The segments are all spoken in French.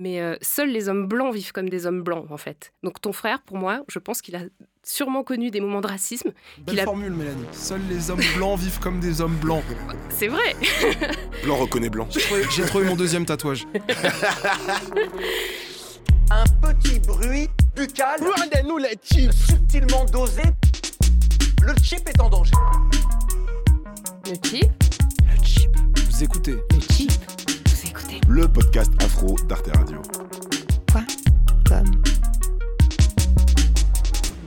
Mais euh, seuls les hommes blancs vivent comme des hommes blancs, en fait. Donc ton frère, pour moi, je pense qu'il a sûrement connu des moments de racisme. Belle qu'il a- formule, Mélanie. Seuls les hommes blancs vivent comme des hommes blancs. C'est vrai. Blanc reconnaît blanc. J'ai trouvé, j'ai trouvé mon deuxième tatouage. Un petit bruit buccal. Rendez-nous les chips. Subtilement dosé. Le chip est en danger. Le chip, Le chip. Vous écoutez. le chip? Le podcast afro d'Arte Radio.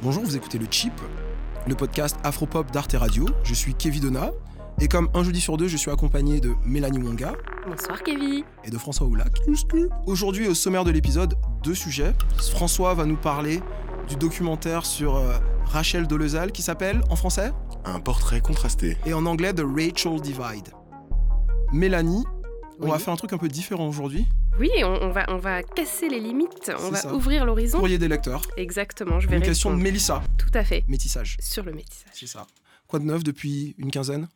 Bonjour, vous écoutez le chip, le podcast Afropop d'Arte Radio. Je suis Kevin Donna. Et comme un jeudi sur deux, je suis accompagné de Mélanie Wonga Bonsoir, Kevin. et de François Oulac. Aujourd'hui, au sommaire de l'épisode, deux sujets. François va nous parler du documentaire sur euh, Rachel Dolezal qui s'appelle, en français, Un portrait contrasté. et en anglais, The Rachel Divide. Mélanie, on va faire un truc un peu différent aujourd'hui. Oui, on, on va, on va casser les limites, on va ça. ouvrir l'horizon. Courrier des lecteurs. Exactement, je vais Une question de. Mélissa, Tout à fait. métissage. Sur le métissage. C'est ça. Quoi de neuf depuis une quinzaine?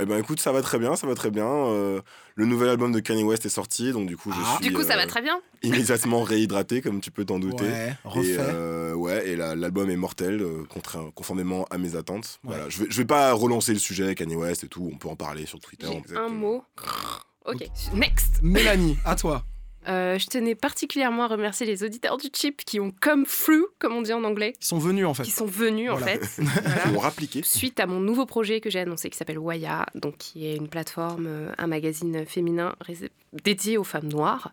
Eh ben écoute, ça va très bien, ça va très bien. Euh, le nouvel album de Kanye West est sorti, donc du coup je Ah. suis Du coup, ça euh, va très bien. immédiatement réhydraté, comme tu peux t'en douter. Ouais, Et, refait. euh, ouais, et la- l'album est mortel, euh, conformément à mes attentes. Ouais. Voilà, je vais, je vais pas relancer le sujet Kanye West et tout, on peut en parler sur Twitter. J'ai un mot. Ok, next. Mélanie, à toi. Euh, je tenais particulièrement à remercier les auditeurs du chip qui ont come through, comme on dit en anglais, Ils sont venus en fait. qui sont venus en Voilà. fait. Ils Voilà. vont rappliquer. Suite à mon nouveau projet que j'ai annoncé qui s'appelle Waya, donc qui est une plateforme, euh, un magazine féminin dédié aux femmes noires.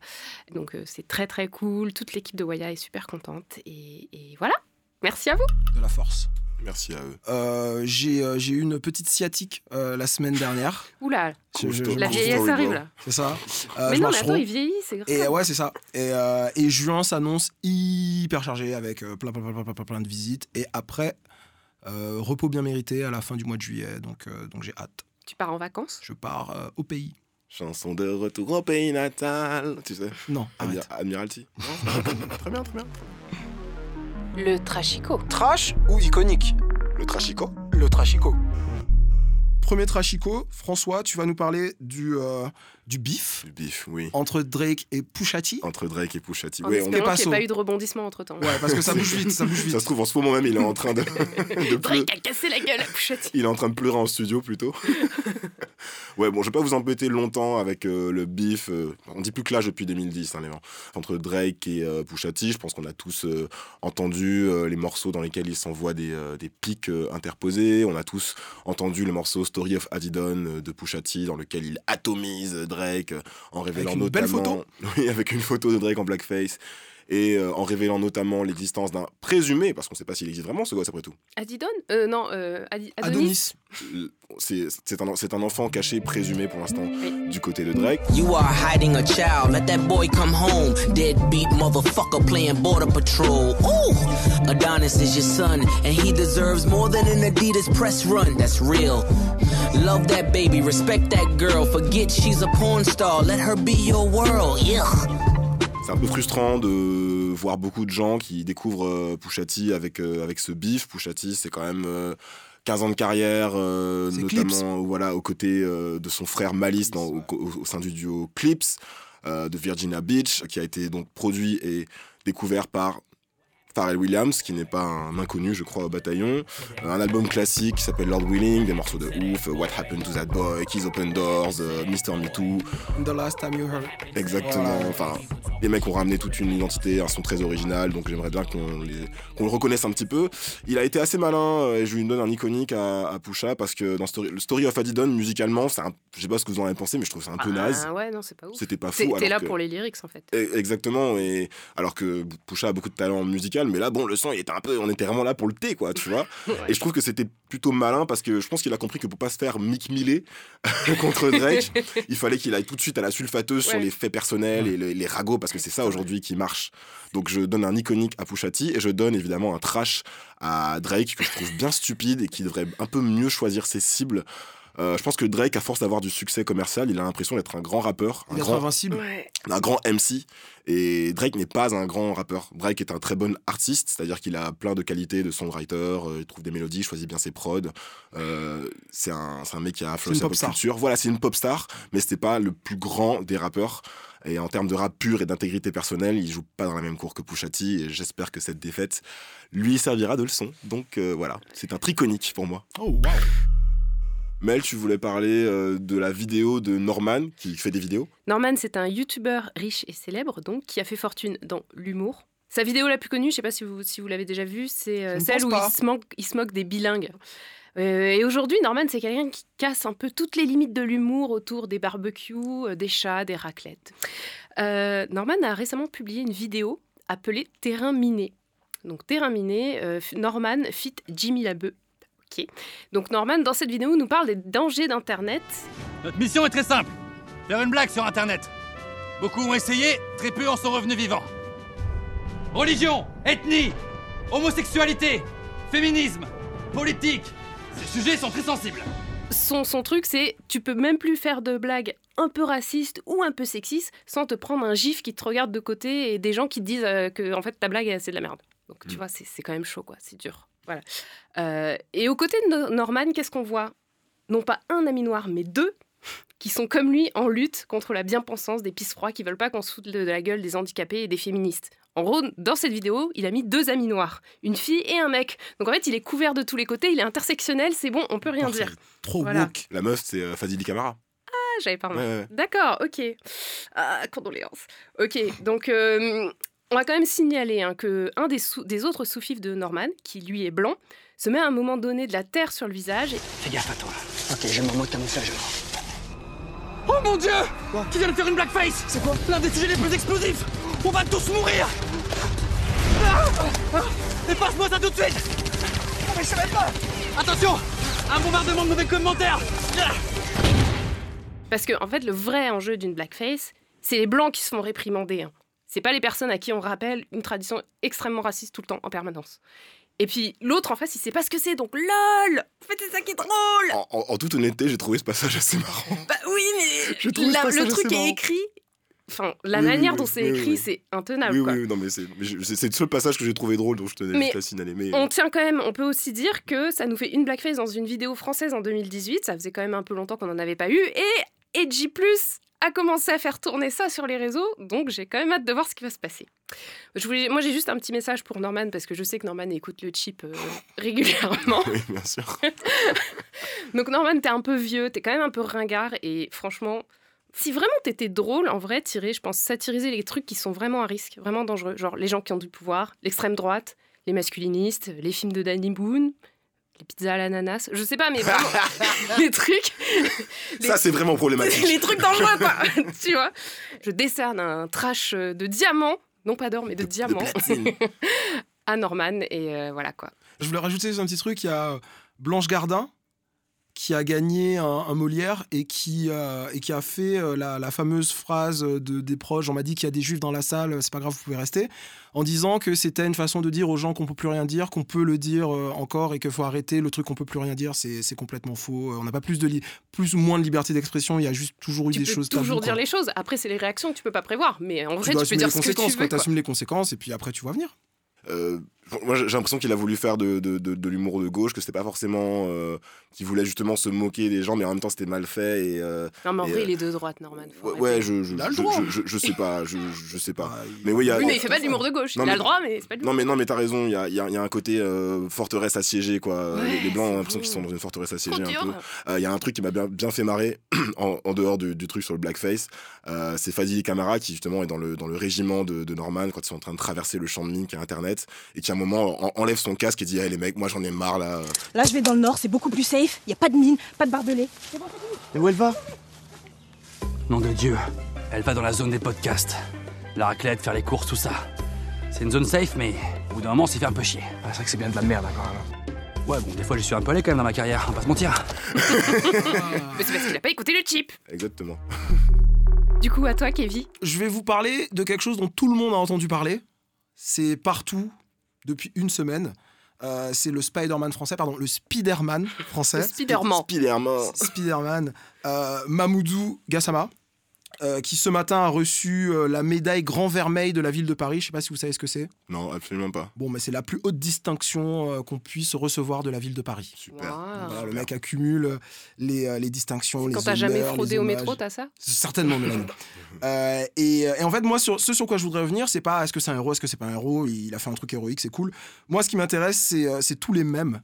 Donc euh, c'est très très cool, toute l'équipe de Waya est super contente et, et voilà. Merci à vous. De la force. Merci à eux. Euh, j'ai euh, j'ai eu une petite sciatique euh, la semaine dernière. Oula, la vieillesse arrive là. C'est ça. Euh, mais non, mais attends, il vieillit, c'est grave. Et ouais, c'est ça. Et, euh, et juin s'annonce hyper chargé avec plein, plein, plein, plein, plein, plein de visites. Et après, euh, repos bien mérité à la fin du mois de juillet. Donc, euh, donc j'ai hâte. Tu pars en vacances? Je pars euh, au pays. Chanson de retour au pays natal. Tu sais, Non, arrête. Admiralty. très bien, très bien. Le Trashico. Trash ou iconique? Le Trashico Le trashico. Premier trashico, François, tu vas nous parler du, euh, du bif Du bif, oui. entre Drake et Pusha T. Entre Drake et Pusha T. En Ouais, on- espérant pas qu'il n'y ait saut. pas eu de rebondissement entre temps. Ouais, parce que ça bouge vite, ça bouge vite. Ça se trouve, en ce moment même, il est en train de, de pleu- Drake a cassé la gueule à Pouchati. Il est en train de pleurer en studio plutôt. ouais, bon, je vais pas vous embêter longtemps avec euh, le bif. euh, on dit plus clash depuis 2010, hein, les gens. Entre Drake et euh, Pusha T, je pense qu'on a tous euh, entendu euh, les morceaux dans lesquels ils s'envoient des, euh, des pics euh, interposés. On a tous entendu le morceau Story of Adidon euh, de Pusha T, dans lequel il atomise Drake euh, en révélant une belle notamment. Oui, avec une photo de Drake en blackface. Et euh, en révélant notamment l'existence d'un présumé, parce qu'on sait pas s'il existe vraiment ce gosse après tout. Adidon euh, Non, euh, Adi- Adonis? Adonis. c'est un, c'est un enfant caché, présumé pour l'instant, Oui. du côté de Drake. You are hiding a child. Let that boy come home. Deadbeat motherfucker playing border patrol. Ooh, Adonis is your son, and he deserves more than an Adidas press run. That's real. Love that baby, respect that girl. Forget she's a porn star. Let her be your world. Yeah. C'est un peu frustrant de voir beaucoup de gens qui découvrent euh, Pusha T avec, euh, avec ce bif. Pusha T, c'est quand même euh, 15 ans de carrière, euh, notamment voilà, aux côtés euh, de son frère Malice dans, au, au- au sein du duo Clips euh, de Virginia Beach, qui a été donc produit et découvert par Pharrell Williams, qui n'est pas un inconnu, je crois, au bataillon. Euh, un album classique qui s'appelle Lord Willing, des morceaux de ouf, euh, What Happened to That Boy, Keys Open Doors, euh, Mr. Me Too. The last time you heard. Exactement. Enfin, les mecs ont ramené toute une identité, un son très original, donc j'aimerais bien qu'on le reconnaisse un petit peu. Il a été assez malin, euh, et je lui donne un iconique à, à Pusha, parce que dans Story, le Story of Adidon, musicalement, c'est un- je sais pas ce que vous en avez pensé, mais je trouve que c'est un peu naze. Ah ouais, non, c'est pas ouf. C'était pas fou. t'es là que- pour les lyrics en fait. Eh, Exactement, et alors que Pusha a beaucoup de talent musical, mais là, bon, le son, il était un peu, on était vraiment là pour le thé, quoi, tu vois. Et je trouve que c'était plutôt malin parce que je pense qu'il a compris que pour pas se faire Mick Millet contre Drake, il fallait qu'il aille tout de suite à la sulfateuse sur les faits personnels et les, les ragots parce que c'est ça aujourd'hui qui marche. Donc je donne un iconique à Pusha T et je donne évidemment un trash à Drake que je trouve bien stupide et qui devrait un peu mieux choisir ses cibles. Euh, je pense que Drake, à force d'avoir du succès commercial, il a l'impression d'être un grand rappeur, un grand, invincible. Ouais. un grand MC. Et Drake n'est pas un grand rappeur. Drake est un très bon artiste, c'est-à-dire qu'il a plein de qualités de songwriter, euh, il trouve des mélodies, il choisit bien ses prods. Euh, c'est un, un mec qui a influencé la pop pop culture. Voilà, c'est une pop star, mais c'était pas le plus grand des rappeurs. Et en termes de rap pur et d'intégrité personnelle, il joue pas dans la même cour que Pusha T. Et j'espère que cette défaite lui servira de leçon. Donc euh, voilà, c'est un triconique pour moi. Oh, wow. Mel, tu voulais parler euh, de la vidéo de Norman qui fait des vidéos. Norman, c'est un YouTuber riche et célèbre, donc, qui a fait fortune dans l'humour. Sa vidéo la plus connue, je sais pas si vous, si vous l'avez déjà vue, c'est euh, ne celle où il se, moque, il se moque des bilingues. Euh, et aujourd'hui, Norman, c'est quelqu'un qui casse un peu toutes les limites de l'humour autour des barbecues, euh, des chats, des raclettes. Euh, Norman a récemment publié une vidéo appelée Terrain miné. Donc, Terrain miné, euh, Norman fit Jimmy Labeu. Donc, Norman, dans cette vidéo, nous parle des dangers d'Internet Notre mission est très simple. Faire une blague sur Internet. Beaucoup ont essayé, très peu en sont revenus vivants. Religion, ethnie, homosexualité, féminisme, politique. Ces sujets sont très sensibles. son, son truc, c'est tu peux même plus faire de blagues un peu racistes ou un peu sexistes sans te prendre un gif qui te regarde de côté et des gens qui te disent euh, que en fait ta blague c'est de la merde. Donc tu Mm. vois, c'est c'est quand même chaud quoi, c'est dur. Voilà. Euh, et aux côtés de No- Norman, qu'est-ce qu'on voit? Non pas un ami noir, mais deux qui sont comme lui en lutte contre la bien-pensance des pisse-froids qui veulent pas qu'on se foute de la gueule des handicapés et des féministes. En gros, dans cette vidéo, il a mis deux amis noirs, une fille et un mec. Donc en fait, il est couvert de tous les côtés, il est intersectionnel, c'est bon, on peut rien dire. Trop Voilà. woke. La meuf, c'est euh, Fadili Camara. Ah, j'avais pas Ouais, remarqué. ouais. D'accord, ok. Ah, condoléances. Ok, donc euh, on va quand même signaler hein, que un des, sous- des autres sous-fifs de Norman, qui lui est blanc, se met à un moment donné de la terre sur le visage. et- Fais gaffe à toi. Ok, j'ai mon mot de camouflage. Oh mon dieu! Qui vient de faire une blackface! C'est quoi? L'un des sujets les plus explosifs! On va tous mourir! Ah! Ah! Et passe-moi ça tout de suite! Oh, mais je savais pas. Attention! Un bombardement de mauvais commentaires! Ah! Parce que en fait, le vrai enjeu d'une blackface, c'est les blancs qui se font réprimander. hein. C'est pas les personnes à qui on rappelle une tradition extrêmement raciste tout le temps, en permanence. Et puis l'autre en face, il sait pas ce que c'est, donc lol En fait, c'est ça qui est drôle En, en- en toute honnêteté, j'ai trouvé ce passage assez marrant. Bah oui, mais la- le truc est écrit. Enfin, la Oui, manière oui, dont c'est oui, écrit, c'est intenable. oui, quoi. oui, oui, non, mais c'est le seul passage que j'ai trouvé drôle, donc je tenais Mais juste à signaler. Mais On tient quand même, on peut aussi dire que ça nous fait une blackface dans une vidéo française en 2018. Ça faisait quand même un peu longtemps qu'on n'en avait pas eu. Et Edgy Plus a commencé à faire tourner ça sur les réseaux. Donc j'ai quand même hâte de voir ce qui va se passer. Je voulais, moi j'ai juste un petit message pour Norman parce que je sais que Norman écoute le chip euh, régulièrement. oui, bien sûr. Donc Norman, t'es un peu vieux, t'es quand même un peu ringard et franchement, si vraiment t'étais drôle, en vrai, tirer, je pense, satiriser les trucs qui sont vraiment à risque, vraiment dangereux, genre les gens qui ont du pouvoir, l'extrême droite, les masculinistes, les films de Danny Boone, les pizzas à l'ananas, je sais pas, mais vraiment, les trucs, Les- Ça, c'est vraiment problématique. les trucs dangereux, quoi, tu vois. Je décerne un trash euh, de diamants, non pas d'or, mais de, De diamants, platine. à Norman, et euh, voilà quoi. Je voulais rajouter un petit truc. Il y a Blanche Gardin qui a gagné un, un Molière et qui, euh, et qui a fait euh, la, la fameuse phrase de, des proches On m'a dit qu'il y a des juifs dans la salle, c'est pas grave, vous pouvez rester. En disant que c'était une façon de dire aux gens qu'on peut plus rien dire, qu'on peut le dire euh, encore et qu'il faut arrêter. Le truc qu'on peut plus rien dire, c'est complètement faux. On n'a pas plus, de plus ou moins de liberté d'expression. Il y a juste toujours eu Tu des peux choses toujours dire quoi. les choses. Après, c'est les réactions que tu peux pas prévoir. Mais en vrai, dois tu peux assumer dire les ce que tu veux. quoi. T'assumes les conséquences et puis après tu vas venir. Euh, moi, j'ai l'impression qu'il a voulu faire de, de, de, de l'humour de gauche, que c'était pas forcément. euh, qu'il voulait justement se moquer des gens, mais en même temps, c'était mal fait. Et, euh, Non, mais en Et, vrai, euh, il est de droite, Norman. ouais, je, je, je, je, sais pas. Je, je sais pas. Ah, Mais oui, il y a- Oui, mais il fait pas de l'humour de gauche. Non, il a le droit, mais c'est pas de Non mais non mais t'as raison, il y a, il y a- il y a un côté euh, forteresse assiégée quoi. Ouais, les, les blancs ont l'impression qu'ils sont dans une forteresse assiégée un dur. peu. Euh, Il y a un truc qui m'a bien, bien fait marrer en, en dehors du, du truc sur le blackface. Euh, c'est Fadili Camara qui justement est dans le, dans le régiment de, de Norman quand ils sont en train de traverser le champ de mine qui est internet et qui à un moment en- enlève son casque et dit hey, les mecs moi j'en ai marre là. Là, je vais dans le nord, c'est beaucoup plus safe. Il n'y a pas de mine, pas de barbelés. Et où elle va? Nom de Dieu, elle va dans la zone des podcasts. La raclette, faire les courses, tout ça. C'est une zone safe, mais au bout d'un moment, on s'y fait un peu chier. Ah, C'est vrai que c'est bien de la merde, encore. hein. Ouais, bon, des fois, je suis un peu allé quand même dans ma carrière, on va pas se mentir. Mais c'est parce qu'il a pas écouté le chip. Exactement. Du coup, à toi, Kevin. Je vais vous parler de quelque chose dont tout le monde a entendu parler. C'est partout depuis une semaine. Euh, c'est le Spider-Man français, pardon, le Spider-Man français. Spider-Man. Spider-Man. Spider-Man. Euh, Mamoudou Gassama. Euh, qui ce matin a reçu euh, la médaille Grand Vermeil de la ville de Paris. Je sais pas si vous savez ce que c'est. Non, absolument pas. Bon, mais c'est la plus haute distinction euh, qu'on puisse recevoir de la ville de Paris. Super. Voilà, le mec accumule les, euh, les distinctions, les Quand t'as jamais fraudé au métro, t'as ça? Certainement, Mélanie. Euh, et, et en fait, moi, sur, ce sur quoi je voudrais revenir, c'est pas est-ce que c'est un héros, est-ce que c'est pas un héros, il a fait un truc héroïque, c'est cool. Moi, ce qui m'intéresse, c'est c'est tous les mêmes.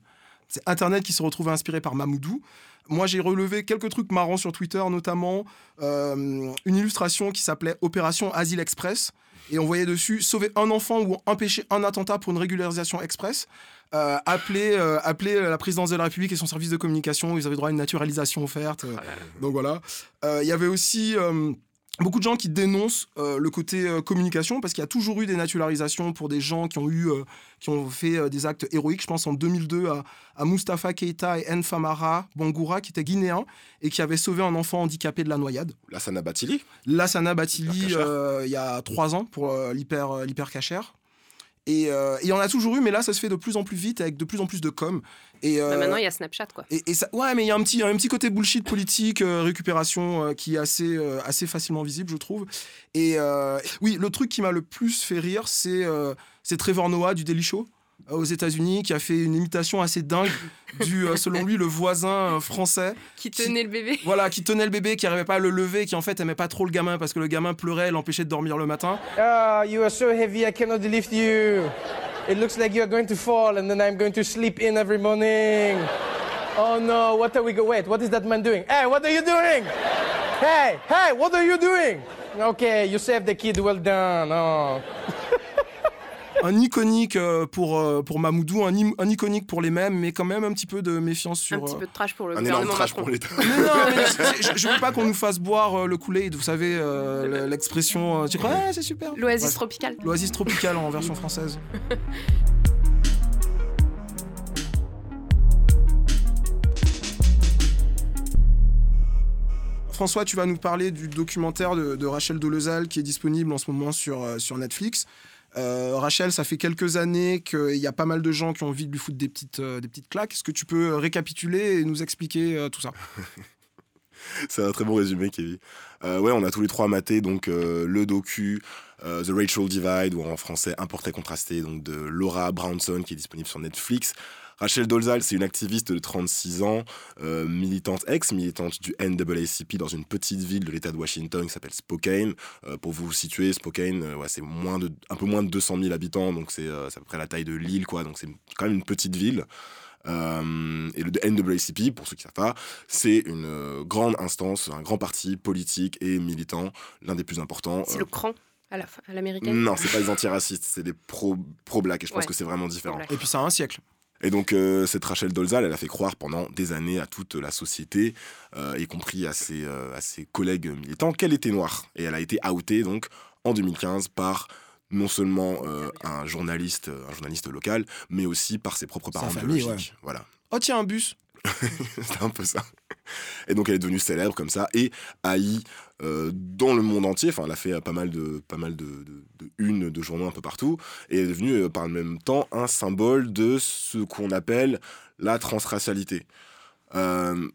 C'est Internet qui se retrouve inspiré par Mamoudou. Moi, j'ai relevé quelques trucs marrants sur Twitter, notamment euh, une illustration qui s'appelait Opération Asile Express. Et on voyait dessus sauver un enfant ou empêcher un attentat pour une régularisation express. Euh, appeler, euh, appeler la présidence de la République et son service de communication, ils avaient droit à une naturalisation offerte. Euh, donc voilà. Euh, Il y avait aussi euh, beaucoup de gens qui dénoncent euh, le côté euh, communication parce qu'il y a toujours eu des naturalisations pour des gens qui ont eu euh, qui ont fait des actes héroïques. Je pense en 2002 à, à Mustafa Keita et Nfamara Bangoura qui étaient guinéens et qui avaient sauvé un enfant handicapé de la noyade. Lassana Batili. Lassana Batili il y a trois ans pour l'hyper l'hyper cachère. Et euh, et il y en a toujours eu, mais là, ça se fait de plus en plus vite avec de plus en plus de com. Et, Bah, euh, Maintenant, il y a Snapchat, quoi. et, et ça, ouais, mais il y a un petit, un petit côté bullshit politique, euh, récupération, euh, qui est assez, assez facilement visible, je trouve. Et oui, le truc qui m'a le plus fait rire, c'est c'est Trevor Noah du Daily Show aux États-Unis, qui a fait une imitation assez dingue du, euh, selon lui, le voisin euh, français. Qui tenait le bébé Voilà, qui tenait le bébé, qui arrivait pas à le lever, qui en fait aimait pas trop le gamin parce que le gamin pleurait, l'empêchait de dormir le matin. Ah, you are so heavy, I cannot lift you. It looks like you are going to fall, and then I'm going to sleep in every morning. Oh no, what are we go? Wait, what is that man doing? Hey, what are you doing? Hey, hey, what are you doing? Okay, you saved the kid. Well done. Oh. Un iconique euh, pour, euh, pour Mamoudou, un, un iconique pour les mêmes, mais quand même un petit peu de méfiance sur. Un petit euh, peu de trash pour le Un énorme gouvernement trash Macron. pour l'État. Mais non, mais je, je veux pas qu'on nous fasse boire le Kool-Aid, vous savez, euh, le- l'expression. tu crois, ah, c'est super. L'oasis Bref, tropicale. L'oasis tropicale en version française. François, tu vas nous parler du documentaire de, de Rachel Dolezal qui est disponible en ce moment sur, euh, sur Netflix. Euh, Rachel, ça fait quelques années qu'il y a pas mal de gens qui ont envie de lui foutre des petites, euh, des petites claques. Est-ce que tu peux récapituler et nous expliquer euh, tout ça? C'est un très bon résumé, Kevin. Euh, ouais, on a tous les trois maté donc euh, le docu euh, The Rachel Divide, ou en français portrait contrasté, donc de Laura Brownson, qui est disponible sur Netflix. Rachel Dolezal, c'est une activiste de 36 ans, euh, militante, ex-militante du NAACP dans une petite ville de l'État de Washington qui s'appelle Spokane. Euh, pour vous situer, Spokane, euh, ouais, c'est moins de, un peu moins de 200 000 habitants, donc c'est euh, à peu près la taille de l'île, quoi. Donc c'est quand même une petite ville. Euh, et le NAACP, pour ceux qui ne savent pas, c'est une euh, grande instance, un grand parti politique et militant, l'un des plus importants. C'est Euh, le cran à la l'américaine? non, c'est pas des antiracistes, c'est des pro- pro-black, et je pense Ouais. que c'est vraiment différent. Et puis ça a un siècle. Et donc, euh, cette Rachel Dolezal, elle a fait croire pendant des années à toute la société, euh, y compris à ses, euh, à ses collègues militants, qu'elle était noire. Et elle a été outée, donc, en 2015 par non seulement un journaliste, un journaliste local, mais aussi par ses propres parents famille, biologiques. Voilà. Oh tiens, un bus C'était un peu ça. Et donc elle est devenue célèbre comme ça et haïe euh, dans le monde entier. Enfin, elle a fait euh, pas mal de pas mal de, de, de journaux un peu partout et est devenue euh, par le même temps un symbole de ce qu'on appelle la transracialité. Euh,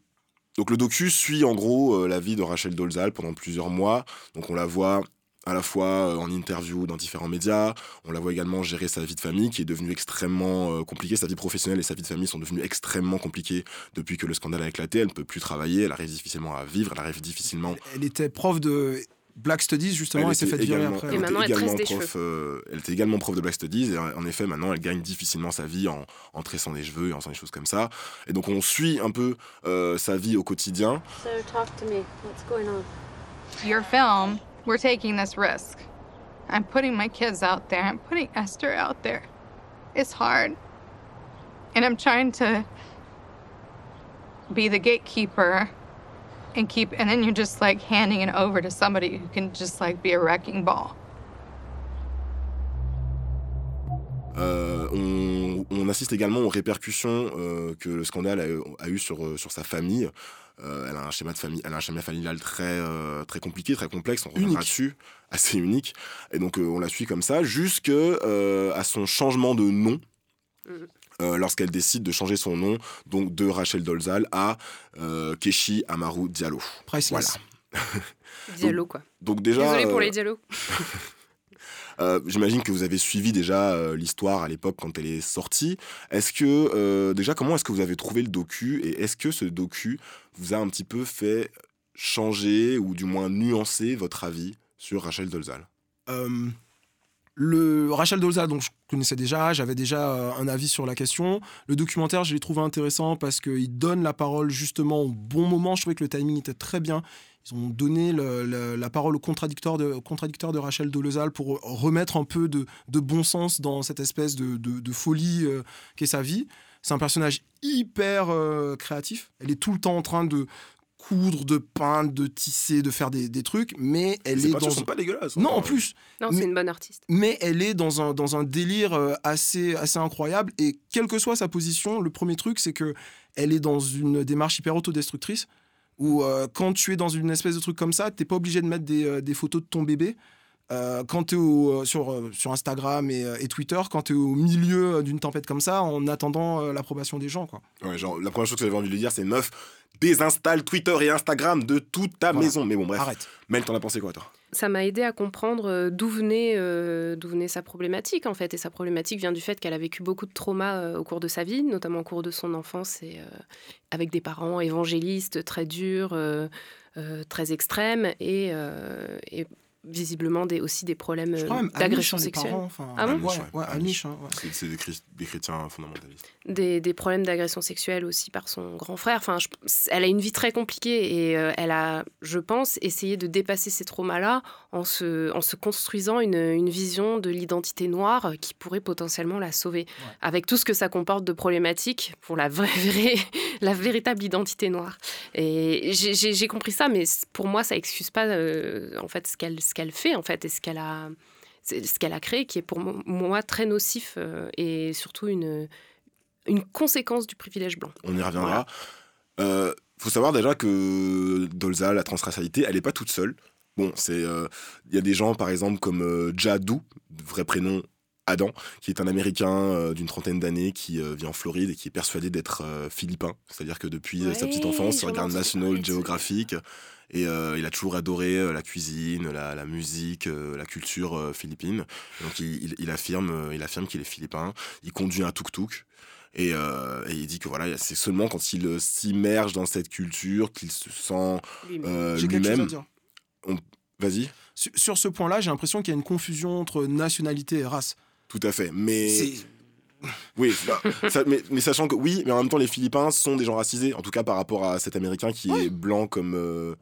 donc le docu suit en gros la vie de Rachel Dolezal pendant plusieurs mois. Donc on la voit à la fois euh, en interview dans différents médias, on la voit également gérer sa vie de famille qui est devenue extrêmement euh, compliquée. Sa vie professionnelle et sa vie de famille sont devenues extrêmement compliquées depuis que le scandale a éclaté. Elle ne peut plus travailler, elle arrive difficilement à vivre, elle arrive difficilement. Elle était prof de Black Studies, justement, Elle et s'est était fait virer également- après. Et elle maintenant, était elle également prof, euh, elle était également prof de Black Studies et en en effet maintenant elle gagne difficilement sa vie en, en tressant des cheveux et en faisant des choses comme ça. Et donc on suit un peu euh, sa vie au quotidien. So talk to me. What's going on? Your film, we're taking this risk. I'm putting my kids out there. I'm putting Esther out there. It's hard. And I'm trying to be the gatekeeper and keep and then you're just like handing it over to somebody who can just like be a wrecking ball. Euh, on, on assiste également aux répercussions euh, que le scandale a, a eu sur, euh, sur sa famille. Euh, elle a un schéma de famille, elle a un schéma familial très euh, très compliqué, très complexe. On reviendra Unique. dessus, assez unique. Et donc euh, on la suit comme ça jusque à son changement de nom. euh, lorsqu'elle décide de changer son nom, donc de Rachel Dolezal à Keshi Amaru Diallo. Priceless. Voilà. Diallo, quoi. Donc déjà, Désolé pour les diallo. euh, j'imagine que vous avez suivi déjà euh, l'histoire à l'époque quand elle est sortie. Est-ce que euh, déjà comment est-ce que vous avez trouvé le docu et est-ce que ce docu vous a un petit peu fait changer ou du moins nuancer votre avis sur Rachel Dolezal? Euh, le Rachel Dolezal, donc je connaissais déjà, j'avais déjà un avis sur la question. Le documentaire, je l'ai trouvé intéressant parce qu'il donne la parole justement au bon moment. Je trouvais que le timing était très bien. Ils ont donné le- le- la parole au contradicteur de, au contradicteur de Rachel Dolezal pour remettre un peu de, de bon sens dans cette espèce de, de- de folie euh, qu'est sa vie. C'est un personnage hyper euh, créatif. Elle est tout le temps en train de coudre, de peindre, de tisser, de faire des, des trucs, mais elle Ces est dans... sont pas dégueulasses. Non, hein. en plus, Non, c'est une bonne artiste. mais elle est dans un, dans un délire euh, assez, assez incroyable. Et quelle que soit sa position, le premier truc, c'est que elle est dans une démarche hyper autodestructrice. Où euh, quand tu es dans une espèce de truc comme ça, t'es pas obligé de mettre des, euh, des photos de ton bébé. Euh, quand tu es sur, euh, sur Instagram et, et Twitter, quand tu es au milieu d'une tempête comme ça, en attendant euh, l'approbation des gens. Quoi. Ouais, genre, la première chose que j'avais envie de lui dire, c'est meuf, désinstalle Twitter et Instagram de toute ta Voilà. maison. Mais bon, bref. Arrête. Mel, t'en as pensé quoi, toi? Ça m'a aidé à comprendre euh, d'où venait, euh, venait sa problématique, en fait. Et sa problématique vient du fait qu'elle a vécu beaucoup de traumas euh, au cours de sa vie, notamment au cours de son enfance, et avec des parents évangélistes très durs, très extrêmes, et visiblement des, aussi des problèmes euh, d'agression sexuelle. enfin, Ah bon Ouais, Amish, hein, ouais. C'est c'est des, chrétiens fondamentalistes. des, des problèmes d'agression sexuelle aussi par son grand frère. Enfin, je- elle a une vie très compliquée et euh, elle a, je pense, essayé de dépasser ces traumas-là en se, en se construisant une, une vision de l'identité noire qui pourrait potentiellement la sauver. Avec tout ce que ça comporte de problématiques pour la, vraie, vraie- la véritable identité noire. Et j'ai- j'ai j'ai compris ça, mais pour moi, ça excuse pas euh, en fait ce qu'elle ce qu'elle fait en fait et ce qu'elle a ce qu'elle a créé qui est pour mo- moi très nocif euh, et surtout une une conséquence du privilège blanc. On y reviendra. Euh, faut savoir déjà que Dolza, la transracialité, elle n'est pas toute seule. Bon, c'est euh, il y a des gens par exemple comme euh, Jadou, vrai prénom Adam, qui est un Américain euh, d'une trentaine d'années qui euh, vit en Floride et qui est persuadé d'être euh, philippin. C'est-à-dire que depuis sa petite enfance, il regarde National. Geographic et euh, il a toujours adoré euh, la cuisine, la, la musique, euh, la culture euh, philippine. Donc il, il- il affirme, euh, il affirme qu'il est philippin. Il conduit un tuk-tuk. Et, euh, et il dit que voilà, c'est seulement quand il s'immerge dans cette culture qu'il se sent Lui-même. euh. Vas-y, Sur, sur ce point-là, j'ai l'impression qu'il y a une confusion entre nationalité et race. tout à fait. Mais oui, bah, ça- mais, mais sachant que oui, mais en même temps, les Philippins sont des gens racisés, en tout cas par rapport à cet Américain qui est blanc comme. euh,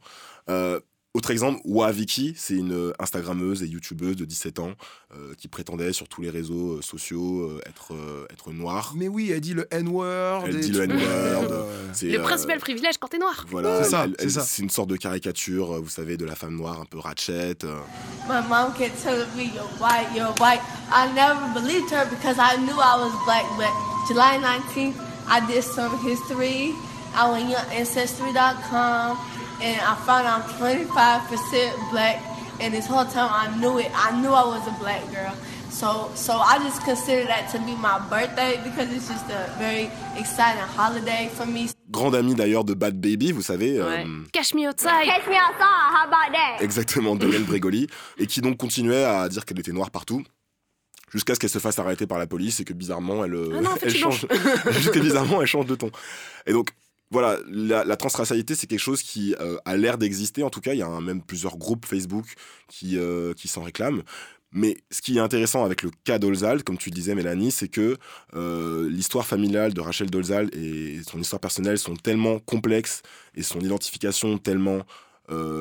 euh, autre exemple, Waviki, c'est une euh, Instagrammeuse et YouTubeuse de 17 ans euh, qui prétendait sur tous les réseaux euh, sociaux euh, être, euh, être noire. Mais oui, elle dit le N-word. Elle dit le N-word. Le euh, principal privilège quand t'es noir. Voilà, C'est ça, c'est une sorte de caricature, vous savez, de la femme noire un peu ratchet. My mom kept telling me, you're white, you're white. I never believed her because I knew I was black. But July 19th, I did some history. I went on Ancestry.com and I found I'm 25% black. And this whole time I knew it. I knew I was a black girl. So, so I just consider that to be my birthday because it's just a very exciting holiday for me. Grande amie d'ailleurs de Bad Baby, vous savez. Ouais. euh, Cash me outside. Catch me outside, how about that? Exactement, Daniel Bregoli, et qui donc continuait à dire qu'elle était noire partout. Jusqu'à ce qu'elle se fasse arrêter par la police et que bizarrement elle, euh, Ah non, en fait, elle change, jusqu'à bizarrement elle change de ton. Et donc voilà, la, transracialité c'est quelque chose qui euh, a l'air d'exister. En tout cas, il y a même plusieurs groupes Facebook qui euh, qui s'en réclament. Mais ce qui est intéressant avec le cas Dolzal, comme tu disais Mélanie, c'est que euh, l'histoire familiale de Rachel Dolzal et son histoire personnelle sont tellement complexes et son identification tellement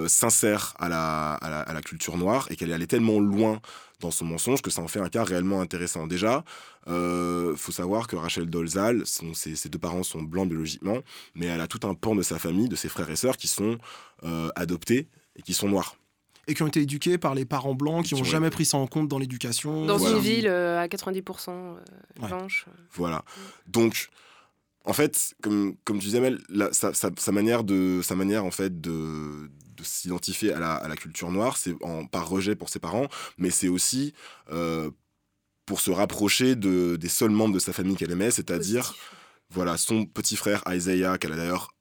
sincère à la, à, la, à la culture noire et qu'elle est allée tellement loin dans son mensonge que ça en fait un cas réellement intéressant. Déjà, euh, faut savoir que Rachel Dolzal, son- ses, ses deux parents sont blancs biologiquement, mais elle a tout un pan de sa famille, de ses frères et sœurs qui sont euh, adoptés et qui sont noirs. Et qui ont été éduqués par les parents blancs qui n'ont ont jamais pris ça en compte dans l'éducation. Dans Voilà. une ville euh, à 90% euh, Ouais. blanche. Voilà. Donc, en fait, comme, comme tu disais, Mel, la- sa, sa- sa manière, de, sa manière en fait, de s'identifier à la, à la culture noire, c'est par rejet pour ses parents, mais c'est aussi euh, pour se rapprocher de, des seuls membres de sa famille qu'elle aimait, c'est-à-dire voilà, son petit frère Isaiah, qu'elle a d'ailleurs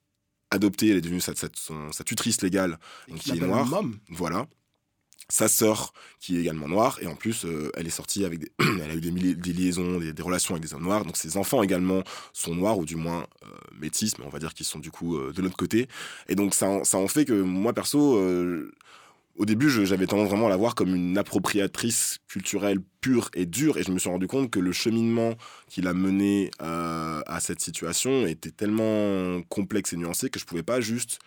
adopté, elle est devenue sa, sa- son- sa tutrice légale, qui est noire. Voilà. Sa sœur, qui est également noire, et en plus, euh, elle est sortie avec des... elle a eu des, liaisons, des, relations avec des hommes noirs, donc ses enfants également sont noirs, ou du moins euh, métis, mais on va dire qu'ils sont du coup euh, de l'autre côté. Et donc ça, ça en fait que moi, perso, euh, au début, j'avais tendance vraiment à la voir comme une appropriatrice culturelle pure et dure, et je me suis rendu compte que le cheminement qui l'a mené euh, à cette situation était tellement complexe et nuancé que je pouvais pas juste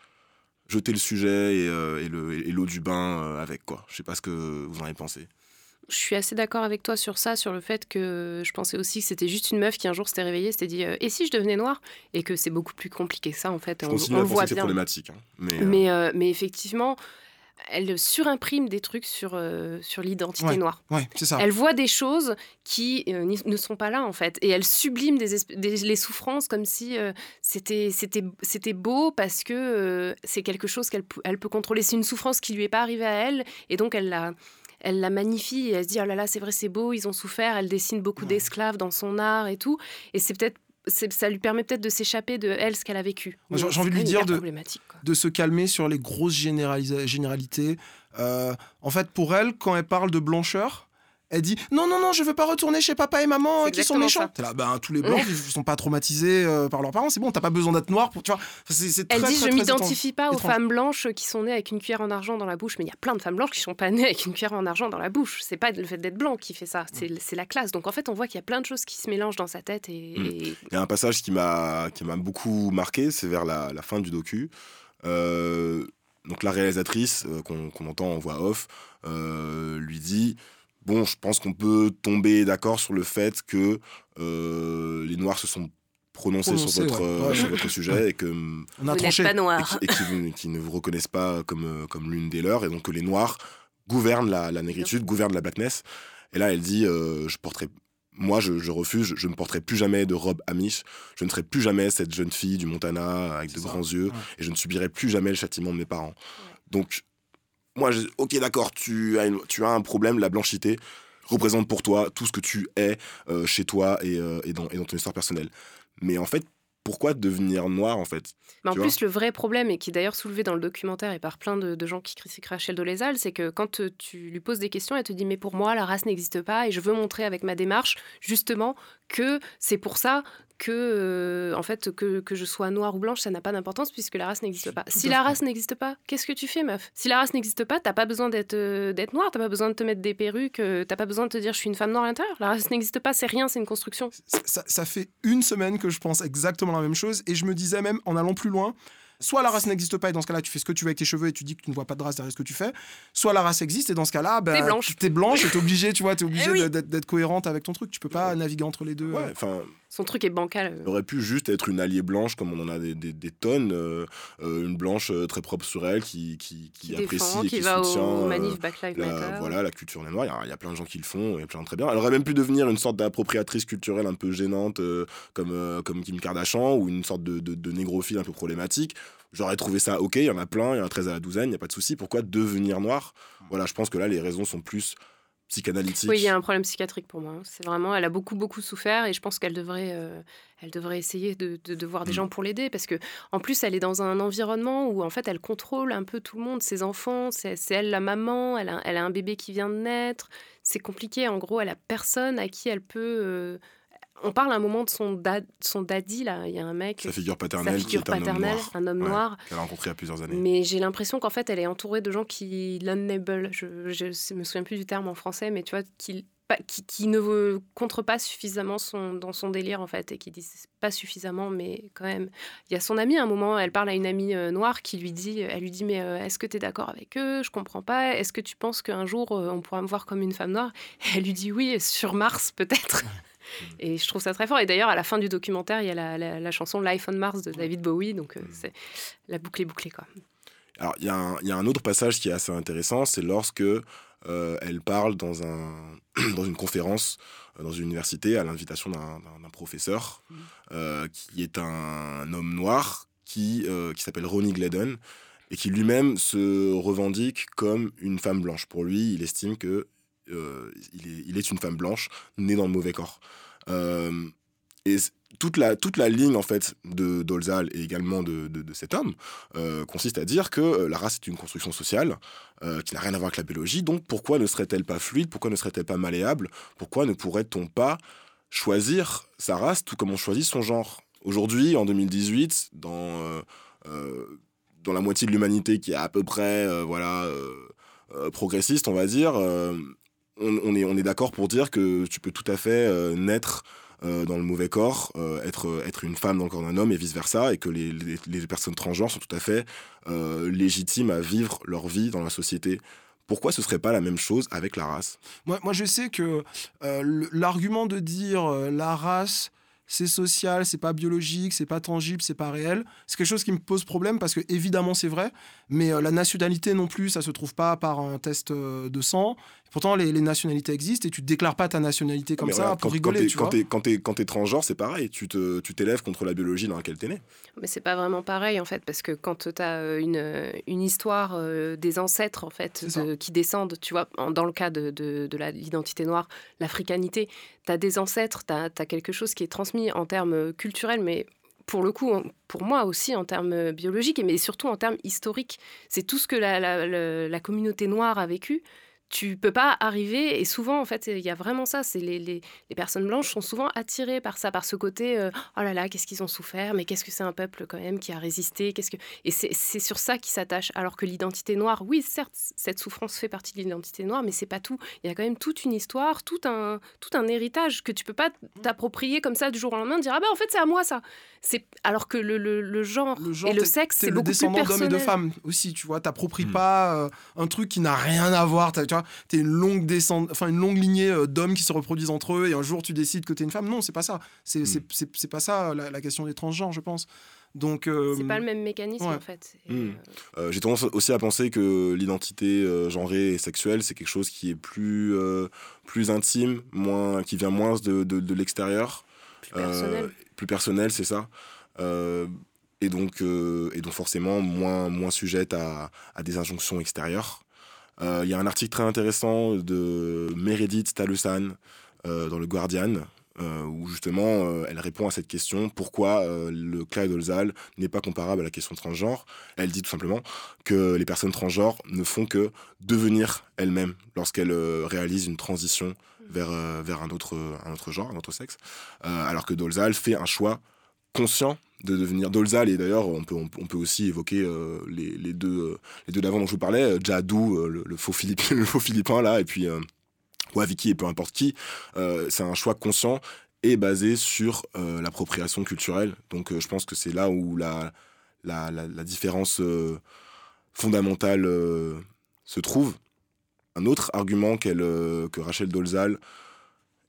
jeter le sujet et, euh, et le- et l'eau du bain euh, avec quoi. Je sais pas ce que vous en avez pensé. Je suis assez d'accord avec toi sur ça, sur le fait que je pensais aussi que c'était juste une meuf qui un jour s'était réveillée, s'était dit euh, et si je devenais noire? Et que c'est beaucoup plus compliqué que ça en fait. Je on, on voit bien. problématique. hein. Mais, Mais, mais effectivement, elle surimprime des trucs sur, euh, sur l'identité Ouais, noire. ouais, c'est ça. Elle voit des choses qui euh, ne sont pas là en fait, et elle sublime des, des- les souffrances comme si euh, c'était beau parce que euh, c'est quelque chose qu'elle elle peut contrôler. C'est une souffrance qui lui est pas arrivée à elle, et donc elle la elle la magnifie et elle se dit oh là là c'est vrai c'est beau ils ont souffert. Elle dessine beaucoup d'esclaves dans son art et tout, et c'est peut-être ça lui permet peut-être de s'échapper de elle ce qu'elle a vécu. J'ai envie de lui dire de, se calmer sur les grosses généralités. Euh, en fait, pour elle, quand elle parle de blancheur, elle dit non, non, non, je veux pas retourner chez papa et maman euh, qui sont méchants. T'es là, ben, tous les blancs, ils sont pas traumatisés euh, par leurs parents, c'est bon, t'as pas besoin d'être noir pour. Tu vois, c'est, c'est Elle très, dit très, Je m'identifie pas aux étrange. femmes blanches qui sont nées avec une cuillère en argent dans la bouche, mais il y a plein de femmes blanches qui sont pas nées avec une cuillère en argent dans la bouche. C'est pas le fait d'être blanc qui fait ça, c'est, c'est la classe. Donc en fait, on voit qu'il y a plein de choses qui se mélangent dans sa tête et, Mm. et- Il y a un passage qui m'a qui m'a beaucoup marqué, c'est vers la, la fin du docu. Euh, donc la réalisatrice euh, qu'on qu'on entend en voix off euh, lui dit bon, je pense qu'on peut tomber d'accord sur le fait que euh, les noirs se sont prononcés sur Prononcés, votre, ouais. euh, Ouais. sur votre sujet et que On a Vous tranché. pas noir. et qui vous- qui ne vous reconnaissent pas comme, euh, comme l'une des leurs, et donc que les Noirs gouvernent la, la négritude, gouvernent la blackness. Et là, elle dit, euh, je porterai, moi, je, je refuse, je, je ne porterai plus jamais de robe amish, je ne serai plus jamais cette jeune fille du Montana avec de ça, grands yeux, ouais. et je ne subirai plus jamais le châtiment de mes parents. Donc, moi, je- ok, d'accord, tu as, une- tu as un problème, la blanchité représente pour toi tout ce que tu es euh, chez toi et, euh, et, dans, et dans ton histoire personnelle. Mais en fait, pourquoi devenir noir, en fait? Mais en Tu plus, le vrai problème, et qui est d'ailleurs soulevé dans le documentaire et par plein de, de gens qui critiquent Rachel Dolezal, c'est que quand euh, tu lui poses des questions, elle te dit Mais pour moi, la race n'existe pas, et je veux montrer avec ma démarche, justement, que c'est pour ça que, euh, en fait, que, que je sois noire ou blanche, ça n'a pas d'importance puisque la race n'existe pas. Si la race n'existe pas, qu'est-ce que tu fais, meuf? Si la race n'existe pas, t'as pas besoin d'être euh, d'être noire, t'as pas besoin de te mettre des perruques, euh, t'as pas besoin de te dire je suis une femme noire à l'intérieur. La race n'existe pas, c'est rien, c'est une construction. ça, ça fait une semaine que je pense exactement la même chose et je me disais même en allant plus loin soit la race n'existe pas et dans ce cas-là tu fais ce que tu veux avec tes cheveux et tu dis que tu ne vois pas de race derrière ce que tu fais soit la race existe et dans ce cas-là ben, T'es blanche. t'es blanche et t'es obligé tu vois t'es obligé Eh oui. de- d'être, cohérente avec ton truc tu peux pas naviguer entre les deux Ouais, euh. enfin, Son truc est bancal. euh. Elle aurait pu juste être une alliée blanche, comme on en a des, des- des tonnes, euh, euh, une blanche euh, très propre sur elle, qui, qui, qui qui apprécie défend, et qui va soutient au euh, manif Black Lives la, Matter. voilà, la culture des Noirs. Il y y, a plein de gens qui le font, et plein de très bien. Elle aurait même pu devenir une sorte d'appropriatrice culturelle un peu gênante, euh, comme, euh, comme Kim Kardashian, ou une sorte de, de, de négrophile un peu problématique. J'aurais trouvé ça ok, il y en a plein, il y en a 13 à la douzaine, il n'y a pas de souci. Pourquoi devenir noir? Voilà, je pense que là, les raisons sont plus Oui, il y a un problème psychiatrique pour moi. C'est vraiment, elle a beaucoup beaucoup souffert et je pense qu'elle devrait, euh, elle devrait essayer de, de, de voir des Mm. gens pour l'aider parce que en plus elle est dans un environnement où en fait elle contrôle un peu tout le monde, ses enfants, c'est c'est elle la maman, elle a, elle a un bébé qui vient de naître, c'est compliqué. En gros, elle a personne à qui elle peut. euh, On parle à un moment de son, dad, son daddy là, il y a un mec, Sa figure sa paternelle, figure qui est un paternelle, homme noir. un homme Ouais, noir. Qu'elle a rencontré il y a plusieurs années. Mais j'ai l'impression qu'en fait, elle est entourée de gens qui l'unable. Je, je me souviens plus du terme en français, mais tu vois, qui, qui, qui ne contre pas suffisamment son, dans son délire, en fait, et qui disent pas suffisamment, mais quand même. Il y a son amie, à un moment, elle parle à une amie euh, noire qui lui dit, elle lui dit, mais euh, est-ce que tu es d'accord avec eux? Je comprends pas. Est-ce que tu penses qu'un jour, euh, on pourra me voir comme une femme noire? Et Elle lui dit, oui, sur Mars, peut-être. Et je trouve ça très fort. Et d'ailleurs, à la fin du documentaire, il y a la, la- la chanson Life on Mars de David Bowie. Donc, euh, c'est la boucle est bouclée, quoi. Alors, il y, a un- il y a un autre passage qui est assez intéressant, c'est lorsque euh, elle parle dans, un, dans une conférence euh, dans une université à l'invitation d'un professeur euh, qui est un homme noir qui, euh, qui s'appelle Ronnie Gladden et qui lui-même se revendique comme une femme blanche. Pour lui, il estime que euh, il, est, une femme blanche née dans le mauvais corps. Euh, et toute la, toute la ligne en fait de Dolzal et également de, cet homme euh, consiste à dire que la race est une construction sociale qui n'a rien à voir avec la biologie. Donc pourquoi ne serait-elle pas fluide Pourquoi ne serait-elle pas malléable Pourquoi ne pourrait-on pas choisir sa race tout comme on choisit son genre? Aujourd'hui, en 2018, dans dans la moitié de l'humanité qui est à peu près voilà progressiste, on va dire, on, est, on est d'accord pour dire que tu peux tout à fait naître dans le mauvais corps, être, être une femme dans le corps d'un homme et vice-versa, et que les, les, personnes transgenres sont tout à fait légitimes à vivre leur vie dans la société. Pourquoi ce serait pas la même chose avec la race? Moi, moi, je sais que l'argument de dire la race c'est social, c'est pas biologique, c'est pas tangible, c'est pas réel. C'est quelque chose qui me pose problème parce que évidemment c'est vrai, mais euh, la nationalité non plus, ça se trouve pas par un test euh, de sang. Pourtant, les, nationalités existent et tu te déclares pas ta nationalité comme ça pour rigoler. quand tu quand es, quand es transgenre, c'est pareil. Tu t'élèves tu contre la biologie dans laquelle tu es né. Mais c'est pas vraiment pareil en fait, parce que quand tu as euh, une, une histoire des ancêtres en fait qui descendent, tu vois, dans le cas de, de, de l'identité noire, l'africanité, tu as des ancêtres, tu as, as, quelque chose qui est transmis en termes culturels, mais pour le coup, pour moi aussi en termes biologiques, mais surtout en termes historiques. C'est tout ce que la, la, communauté noire a vécu tu peux pas arriver et souvent en fait il y a vraiment ça c'est les, les, les, personnes blanches sont souvent attirées par ça par ce côté euh, oh là là qu'est-ce qu'ils ont souffert mais qu'est-ce que c'est un peuple quand même qui a résisté qu'est-ce que et c'est sur ça qu'ils s'attachent alors que l'identité noire oui certes cette souffrance fait partie de l'identité noire mais c'est pas tout. Il y a quand même toute une histoire tout un tout un héritage que tu peux pas t'approprier comme ça du jour au lendemain dire ah ben en fait c'est à moi ça c'est alors que le, le, le, genre et le sexe c'est beaucoup plus personnel d'hommes et de femmes aussi tu vois t'appropries hmm. pas euh, un truc qui n'a rien à voir tu vois t'es une longue descend... enfin une longue lignée euh, d'hommes qui se reproduisent entre eux et un jour tu décides que t'es une femme. Non, c'est pas ça. C'est mm. pas ça la, question des transgenres, je pense. Donc euh, c'est pas le même mécanisme en fait. Mm. Euh, j'ai tendance aussi à penser que l'identité genrée et sexuelle c'est quelque chose qui est plus plus intime, moins qui vient moins de, de, l'extérieur, plus personnel. plus personnel, c'est ça. et donc, et donc forcément moins, moins sujette à, à des injonctions extérieures. Il euh, y a un article très intéressant de Meredith Talusan euh, dans le Guardian, euh, où justement elle répond à cette question pourquoi le cas Dolzal n'est pas comparable à la question transgenre. Elle dit tout simplement que les personnes transgenres ne font que devenir elles-mêmes lorsqu'elles réalisent une transition vers, vers un, autre, un autre genre, un autre sexe, alors que Dolzal fait un choix conscient de devenir Dolzal. Et d'ailleurs on peut, on, peut aussi évoquer euh, les, les, deux euh, les deux d'avant dont je vous parlais euh, Jadou le, faux Philippin, le faux philippin là et puis Waviki et peu importe qui. C'est un choix conscient et basé sur l'appropriation culturelle. Donc je pense que c'est là où la, la, la, différence fondamentale se trouve. Un autre argument qu'elle que Rachel Dolzal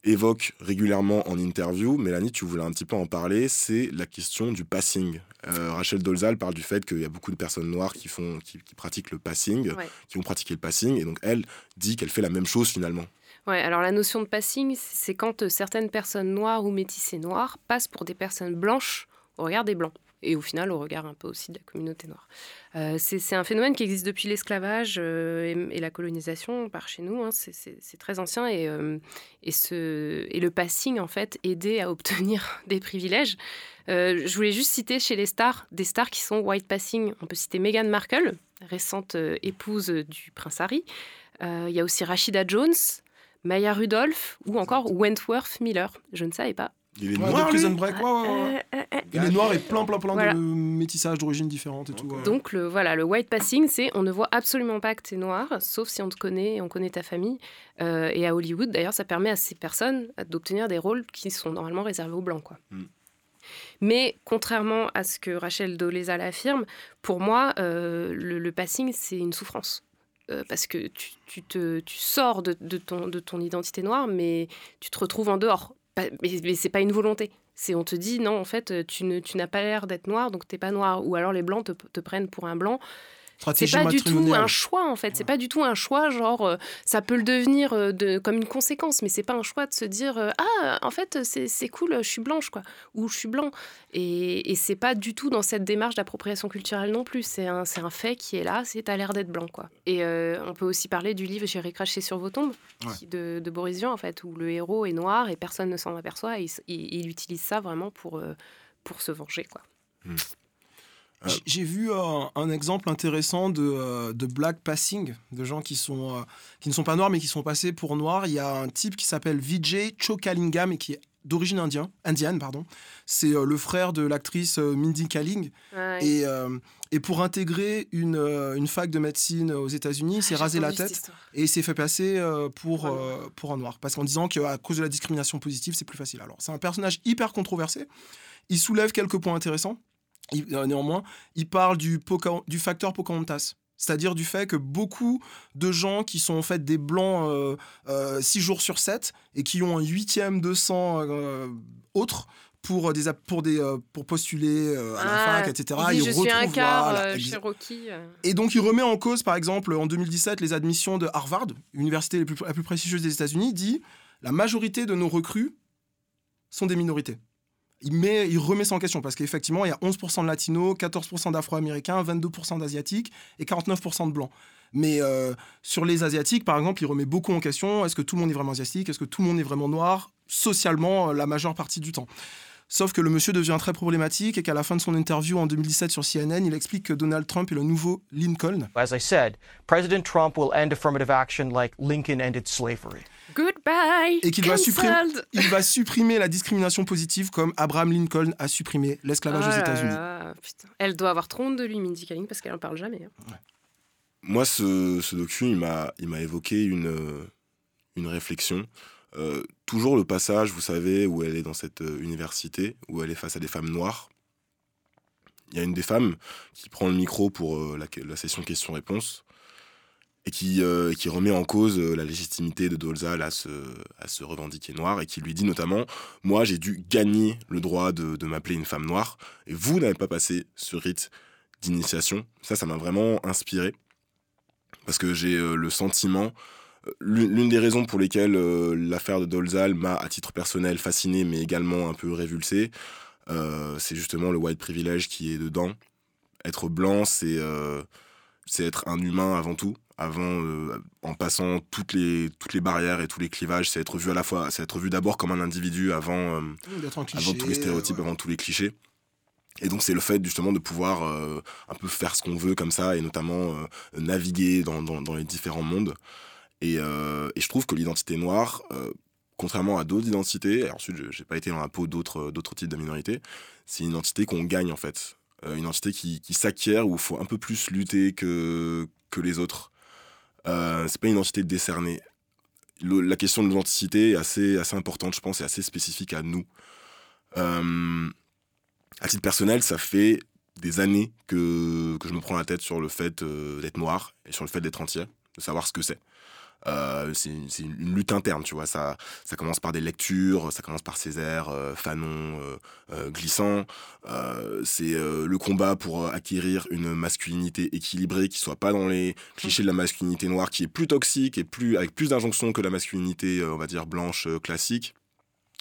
évoque régulièrement en interview, Mélanie, tu voulais un petit peu en parler, c'est la question du passing. Euh, Rachel Dolzal parle du fait qu'il y a beaucoup de personnes noires qui, font, qui, pratiquent le passing, qui vont pratiquer le passing, et donc elle dit qu'elle fait la même chose finalement. Ouais, alors la notion de passing, c'est quand euh, certaines personnes noires ou métissées noires passent pour des personnes blanches au regard des blancs et au final au regard un peu aussi de la communauté noire. Euh, c'est un phénomène qui existe depuis l'esclavage euh, et, la colonisation par chez nous. Hein. c'est très ancien et, euh, et, ce, et le passing en fait aidait à obtenir des privilèges. je voulais juste citer chez les stars des stars qui sont white passing. On peut citer Meghan Markle, récente épouse du prince Harry. Il y a aussi Rachida Jones, Maya Rudolph ou encore Wentworth Miller. Je ne savais pas. Il est noir. Prison Break, ouais, ouais, euh, euh, euh, Il est noir et plein, plein, plein de métissages d'origine différentes et tout. Donc, le, voilà, le white passing, c'est on ne voit absolument pas que tu es noir, sauf si on te connaît, on connaît ta famille. et à Hollywood, d'ailleurs, ça permet à ces personnes d'obtenir des rôles qui sont normalement réservés aux blancs, quoi. Mm. Mais contrairement à ce que Rachel Dolezal affirme, pour moi, le, passing, c'est une souffrance. parce que tu, tu, te, tu sors de, de, ton, de ton identité noire, mais tu te retrouves en dehors mais, c'est pas une volonté. C'est on te dit non, en fait, tu, tu n'as pas l'air d'être noir, donc t'es pas noir. Ou alors les blancs te, prennent pour un blanc. C'est pas du tout un choix en fait. C'est pas du tout un choix genre euh, ça peut le devenir euh, de, comme une conséquence, mais c'est pas un choix de se dire euh, ah en fait c'est cool, je suis blanche quoi, ou je suis blanc. Et, et c'est pas du tout dans cette démarche d'appropriation culturelle non plus. C'est un, un fait qui est là, c'est à l'air d'être blanc quoi. Et on peut aussi parler du livre J'irai cracher sur vos tombes de, de, Boris Vian en fait, où le héros est noir et personne ne s'en aperçoit. Et il, utilise ça vraiment pour, pour se venger quoi. Hmm. Euh, j'ai vu un, exemple intéressant de, euh, de, black passing, de gens qui, sont, euh, qui ne sont pas noirs mais qui sont passés pour noirs. Il y a un type qui s'appelle Vijay Chokalingam et qui est d'origine indien, indienne. pardon. C'est le frère de l'actrice Mindy Kaling. Et, et, pour intégrer une, une, fac de médecine aux États-Unis, il s'est ah, rasé la tête et il s'est fait passer pour, pour un noir. Parce qu'en disant qu'à cause de la discrimination positive, c'est plus facile. Alors, c'est un personnage hyper controversé. Il soulève quelques points intéressants. Euh, néanmoins, il parle du, du facteur Pocahontas. C'est-à-dire du fait que beaucoup de gens qui sont en fait des blancs 6 euh, euh, jours sur 7 et qui ont un huitième de sang autre pour des pour des pour postuler à la ah, fac etc il, je suis un quart Cherokee et donc il remet en cause par exemple en 2017 les admissions de Harvard université la plus, la plus prestigieuse des États-Unis dit la majorité de nos recrues sont des minorités il, met, il remet ça en question parce qu'effectivement, il y a 11% de latinos, 14% d'afro-américains, 22% d'asiatiques et 49% de blancs. Mais euh, sur les asiatiques, par exemple, il remet beaucoup en question est-ce que tout le monde est vraiment asiatique Est-ce que tout le monde est vraiment noir Socialement, euh, la majeure partie du temps. Sauf que le monsieur devient très problématique et qu'à la fin de son interview en 2017 sur CNN, il explique que Donald Trump est le nouveau Lincoln. As I said, President Trump will end affirmative action like Lincoln ended slavery. Goodbye. Et qu'il va supprimer, il va supprimer la discrimination positive comme Abraham Lincoln a supprimé l'esclavage aux oh États-Unis. Elle doit avoir trop honte de lui, Mindy Kaling, parce qu'elle en parle jamais. Hein. Moi, ce, ce docu, il m'a, il m'a évoqué une, une réflexion. Euh, toujours le passage, vous savez, où elle est dans cette euh, université, où elle est face à des femmes noires. Il y a une des femmes qui prend le micro pour euh, la, session questions-réponses et qui, qui remet en cause la légitimité de Dolzal à se, à se revendiquer noir et qui lui dit notamment Moi, j'ai dû gagner le droit de, de m'appeler une femme noire et vous n'avez pas passé ce rite d'initiation. Ça, ça m'a vraiment inspiré parce que j'ai le sentiment. L'une des raisons pour lesquelles l'affaire de Dolzal m'a, à titre personnel, fasciné, mais également un peu révulsé, c'est justement le white privilege qui est dedans. Être blanc, c'est c'est être un humain avant tout avant, euh, en passant toutes les, toutes les barrières et tous les clivages, c'est être vu à la fois, c'est être vu d'abord comme un individu avant, euh, avant tous les stéréotypes, avant tous les clichés. Et donc c'est le fait justement de pouvoir euh, un peu faire ce qu'on veut comme ça et notamment naviguer dans, dans, dans, les différents mondes. Et, et je trouve que l'identité noire, contrairement à d'autres identités, et ensuite j'ai pas été dans la peau d'autres d'autres types de minorités, c'est une identité qu'on gagne en fait. une identité qui, qui s'acquiert où il faut un peu plus lutter que, que les autres. Euh, c'est pas une identité décernée. la question de l'authenticité est assez, assez importante, je pense, et assez spécifique à nous. Euh, à titre personnel, ça fait des années que, que je me prends la tête sur le fait euh, d'être noir et sur le fait d'être entier, de savoir ce que c'est. Euh, c'est une lutte interne, tu vois. Ça, ça commence par des lectures, ça commence par Césaire, euh, Fanon, euh, Glissant. c'est le combat pour acquérir une masculinité équilibrée qui soit pas dans les clichés de la masculinité noire, qui est plus toxique et plus avec plus d'injonctions que la masculinité, on va dire blanche classique.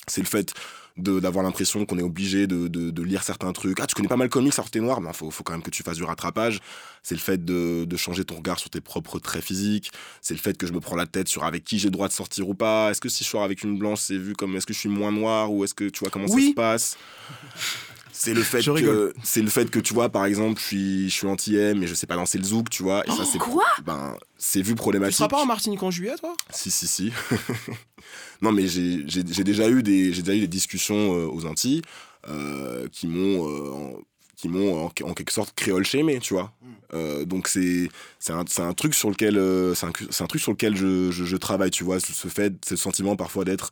C'est le fait d'avoir l'impression qu'on est obligé de, de, lire certains trucs. Ah, tu connais pas mal le comics, alors t'es noir, mais il faut, faut, quand même que tu fasses du rattrapage. C'est le fait de, de, changer ton regard sur tes propres traits physiques. C'est le fait que je me prends la tête sur avec qui j'ai le droit de sortir ou pas. Est-ce que si je sors avec une blanche, c'est vu comme est-ce que je suis moins noir ou est-ce que tu vois comment ça se passe? C'est le fait que c'est le fait que tu vois par exemple je suis je suis anti-M mais je sais pas danser le zouk tu vois et ça c'est quoi? ben c'est vu problématique. Tu seras pas en Martinique en juillet toi? Si si si. Non mais j'ai déjà eu des j'ai déjà eu des discussions euh, aux Antilles euh, qui m'ont euh, qui m'ont en, quelque sorte créole chémé tu vois. Hmm. donc c'est c'est un, un, truc sur lequel c'est un, un, truc sur lequel je, je, je, travaille tu vois ce fait ce sentiment parfois d'être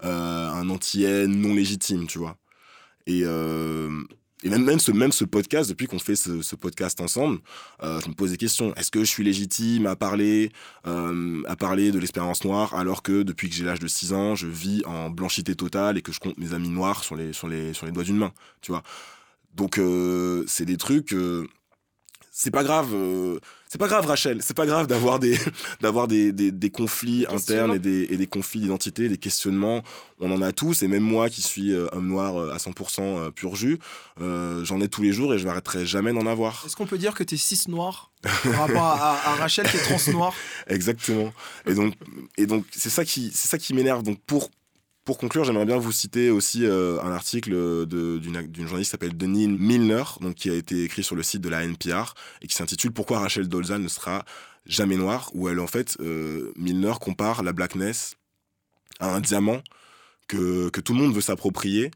un anti non légitime tu vois et, euh, même, ce, même podcast, depuis qu'on fait ce, podcast ensemble, euh, je me pose des questions. Est-ce que je suis légitime à parler, euh, de l'expérience noire alors que depuis que j'ai l'âge de 6 ans, je vis en blanchité totale et que je compte mes amis noirs sur les doigts d'une main, tu vois? Donc, c'est des trucs c'est pas grave, euh, c'est pas grave Rachel, c'est pas grave d'avoir des, d'avoir des, des, des conflits internes et des, et des conflits d'identité, des questionnements. On en a tous, et même moi qui suis euh, homme noir euh, à 100% euh, pur jus, euh, j'en ai tous les jours et je n'arrêterai jamais d'en avoir. Est-ce qu'on peut dire que t'es cis noir par rapport à, à- à Rachel qui est trans noir? Exactement. Et donc, et donc c'est ça qui, c'est ça qui m'énerve. Donc pour pour conclure, j'aimerais bien vous citer aussi euh, un article de- d'une journaliste qui s'appelle Denise Milner, donc qui a été écrit sur le site de la NPR et qui s'intitule Pourquoi Rachel Dolezal ne sera jamais noire, où elle en fait euh, Milner compare la blackness à un diamant que, que tout le monde veut s'approprier.